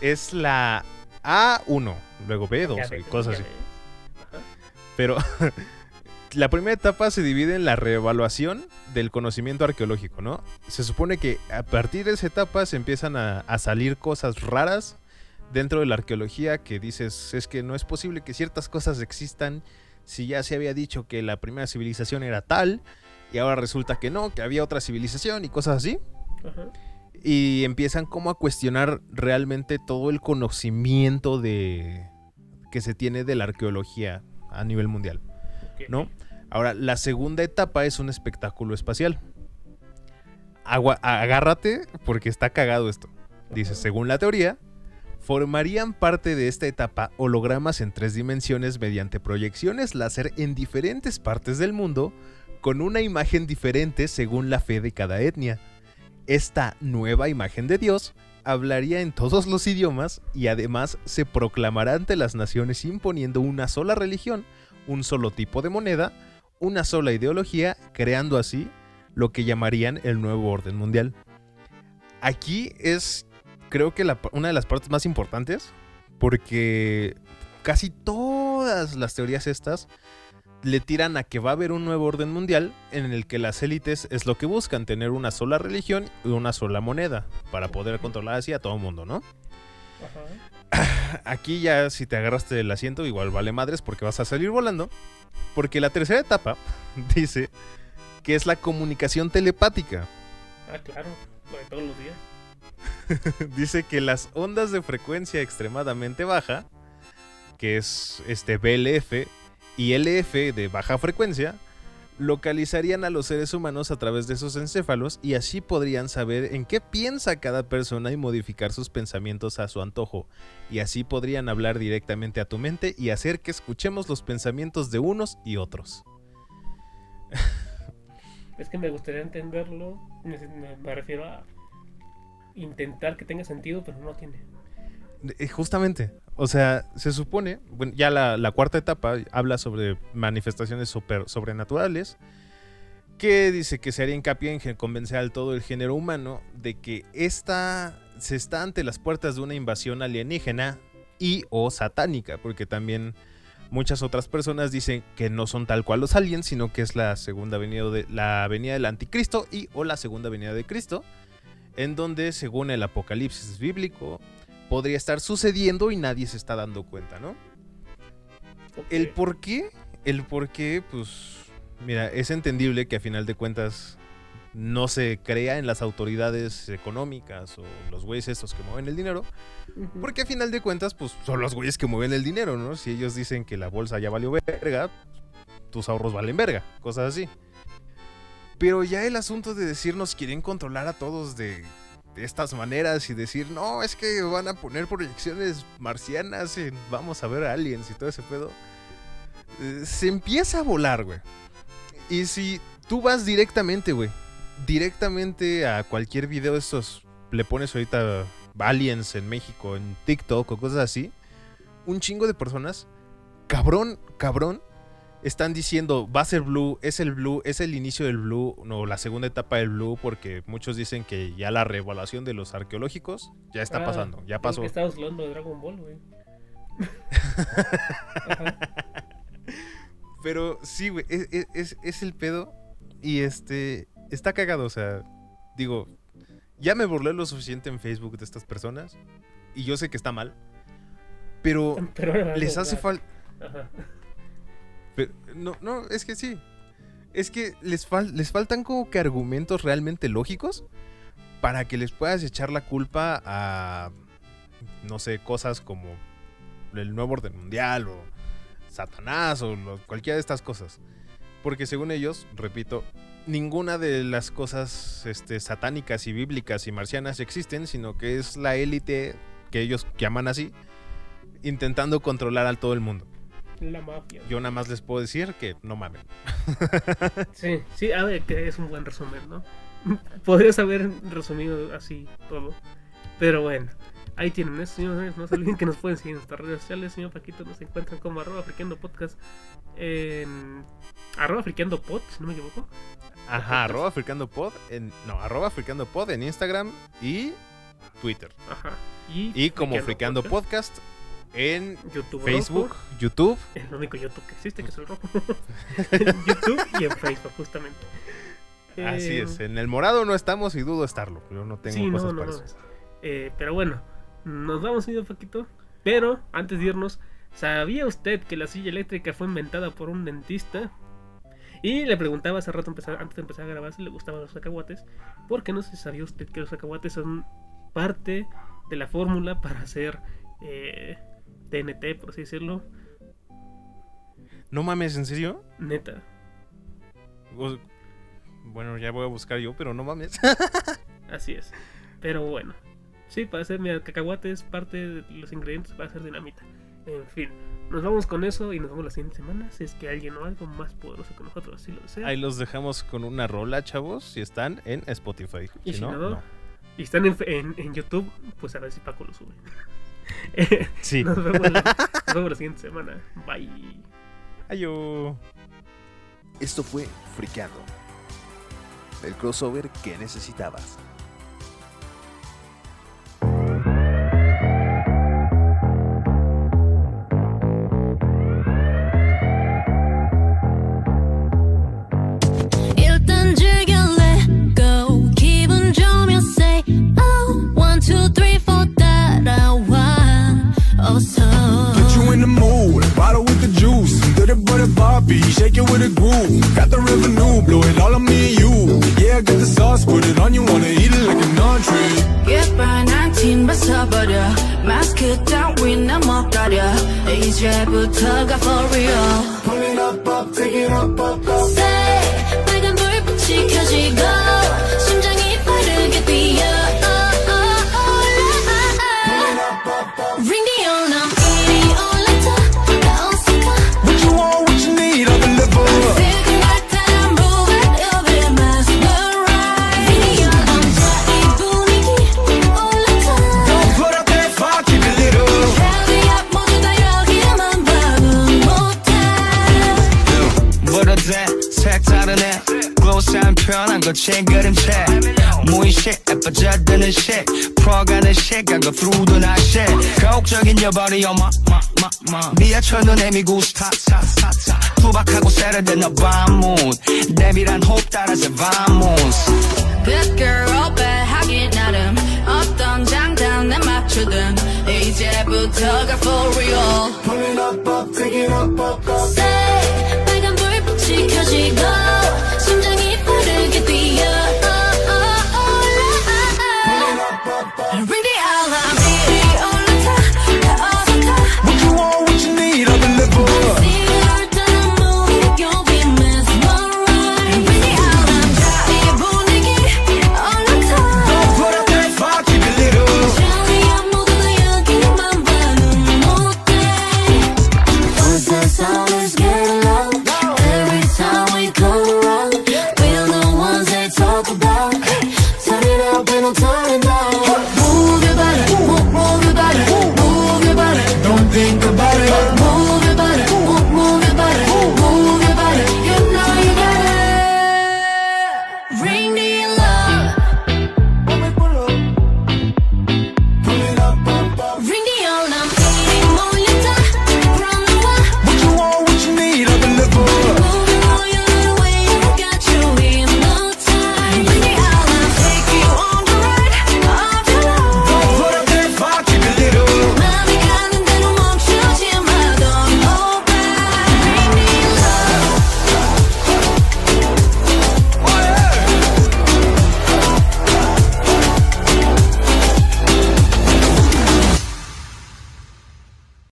Es la A1, luego B2 Ya y cosas así. Ajá. Pero la primera etapa se divide en la reevaluación del conocimiento arqueológico, ¿no? Se supone que a partir de esa etapa se empiezan a, a salir cosas raras dentro de la arqueología que dices, es que no es posible que ciertas cosas existan si ya se había dicho que la primera civilización era tal y ahora resulta que no, que había otra civilización y cosas así. Ajá. Y empiezan como a cuestionar realmente todo el conocimiento de que se tiene de la arqueología a nivel mundial. ¿no? Ahora, la segunda etapa es un espectáculo espacial. Agua- agárrate porque está cagado esto. Dice, según la teoría, formarían parte de esta etapa hologramas en tres dimensiones mediante proyecciones láser en diferentes partes del mundo con una imagen diferente según la fe de cada etnia. Esta nueva imagen de Dios hablaría en todos los idiomas y además se proclamará ante las naciones imponiendo una sola religión, un solo tipo de moneda, una sola ideología, creando así lo que llamarían el nuevo orden mundial. Aquí es, creo que la una de las partes más importantes, porque casi todas las teorías estas le tiran a que va a haber un nuevo orden mundial en el que las élites es lo que buscan, tener una sola religión y una sola moneda para poder controlar así a todo el mundo, ¿no? Aquí ya si te agarraste del asiento igual vale madres porque vas a salir volando. Porque la tercera etapa dice que es la comunicación telepática. Ah, claro, lo de todos los días. dice que las ondas de frecuencia extremadamente baja, que es este BLF y LF de baja frecuencia, localizarían a los seres humanos a través de sus encéfalos y así podrían saber en qué piensa cada persona y modificar sus pensamientos a su antojo. Y así podrían hablar directamente a tu mente y hacer que escuchemos los pensamientos de unos y otros. Es que me gustaría entenderlo, me refiero a intentar que tenga sentido, pero no tiene. Eh, Justamente, o sea, se supone, bueno, ya la, cuarta etapa habla sobre manifestaciones sobrenaturales, que dice que se haría hincapié en convencer al todo el género humano de que esta se está ante las puertas de una invasión alienígena y o satánica, porque también muchas otras personas dicen que no son tal cual los aliens, sino que es la segunda venida de la venida del anticristo y o la segunda venida de Cristo, en donde según el apocalipsis bíblico podría estar sucediendo y nadie se está dando cuenta, ¿no? El por qué, el por qué, pues, mira, es entendible que a final de cuentas no se crea en las autoridades económicas o los güeyes estos que mueven el dinero, porque a final de cuentas, pues, son los güeyes que mueven el dinero, ¿no? Si ellos dicen que la bolsa ya valió verga, tus ahorros valen verga, cosas así. Pero ya el asunto de decirnos quieren controlar a todos de, de estas maneras y decir, no, es que van a poner proyecciones marcianas y vamos a ver aliens y todo ese pedo, eh, se empieza a volar, güey. Y si tú vas directamente, güey, directamente a cualquier video de estos, le pones ahorita aliens en México, en TikTok o cosas así, un chingo de personas, cabrón, cabrón, están diciendo, va a ser Blue, es el Blue, es el inicio del Blue, no, la segunda etapa del Blue, porque muchos dicen que ya la reevaluación de los arqueológicos ya está Ah, pasando, ya pasó. que estabas hablando de Dragon Ball, güey. Pero sí, güey, es, es- el pedo y este, está cagado, o sea, digo, ya me burlé lo suficiente en Facebook de estas personas y yo sé que está mal, pero, les hace falta... No, no, es que sí. Es que les, fal- les faltan como que argumentos realmente lógicos para que les puedas echar la culpa a, no sé, cosas como el nuevo orden mundial o Satanás o cualquiera de estas cosas. Porque según ellos, repito, ninguna de las cosas este, satánicas y bíblicas y marcianas existen, sino que es la élite que ellos llaman así, intentando controlar a todo el mundo. La mafia. Yo nada más les puedo decir que no mamen. Sí, sí, a ver, que es un buen resumen, ¿no? Podrías haber resumido así todo. Pero bueno, ahí tienen eso, señores. No se olviden que nos pueden seguir en nuestras redes sociales. Señor Paquito, nos encuentran como arroba friqueando podcast en arroba friqueando pod, si no me equivoco. Ajá, arroba Africando Pod en. No, arroba Africando Pod en Instagram y Twitter. Ajá. Y, Y como Friqueando Podcast en YouTube, Facebook, rojo, YouTube. el único YouTube que existe, que es el rojo. en YouTube y en Facebook, justamente. Así Eh, es. En el morado no estamos y dudo estarlo. Yo no tengo Sí, cosas no, no, para no. eso. Eh, pero bueno, nos vamos señor Paquito. Pero antes de irnos, ¿sabía usted que la silla eléctrica fue inventada por un dentista? Y le preguntaba hace rato, antes de empezar a grabar, si le gustaban los cacahuates. Porque no sé si sabía usted que los cacahuates son parte de la fórmula para hacer eh, TNT, por así decirlo. No mames, ¿en serio? Neta. O- Bueno, ya voy a buscar yo, pero no mames. Así es. Pero bueno. Sí, para hacer mira, cacahuate es parte de los ingredientes para hacer dinamita. En fin, nos vamos con eso y nos vemos la siguiente semana. Si es que alguien o algo más poderoso que nosotros así lo desea. Ahí los dejamos con una rola, chavos, si están en Spotify. y Si si no. y están en, en- en YouTube, pues a ver si Paco lo sube. Sí. nos, vemos la, nos vemos la siguiente semana. Bye. Ayo. Esto fue Friqueando. El crossover que necesitabas. sloppy, shake it with a groove. Got the revenue, blow it all on me and you. Yeah, I got the sauce, put it on you, wanna eat it like an entree. 예뻐 난팀 벗어버려 마스크 따윈 못 가려 이제부터가 for real Pull it up, up, take it up, up, up. 거친 그림체 무의식 예뻐져드는 식 풀어가는 시간 go through the night shit 가혹적인 your body on my my my my 미아철는 애미고 스타 스타 투박하고 세련된 너 밤문 내밀한 호흡 따라서 vamos Good girl 배하기 나름 어떤 장단에 맞추든 이제부터가 for real Pull it up, up, take it up, up, up.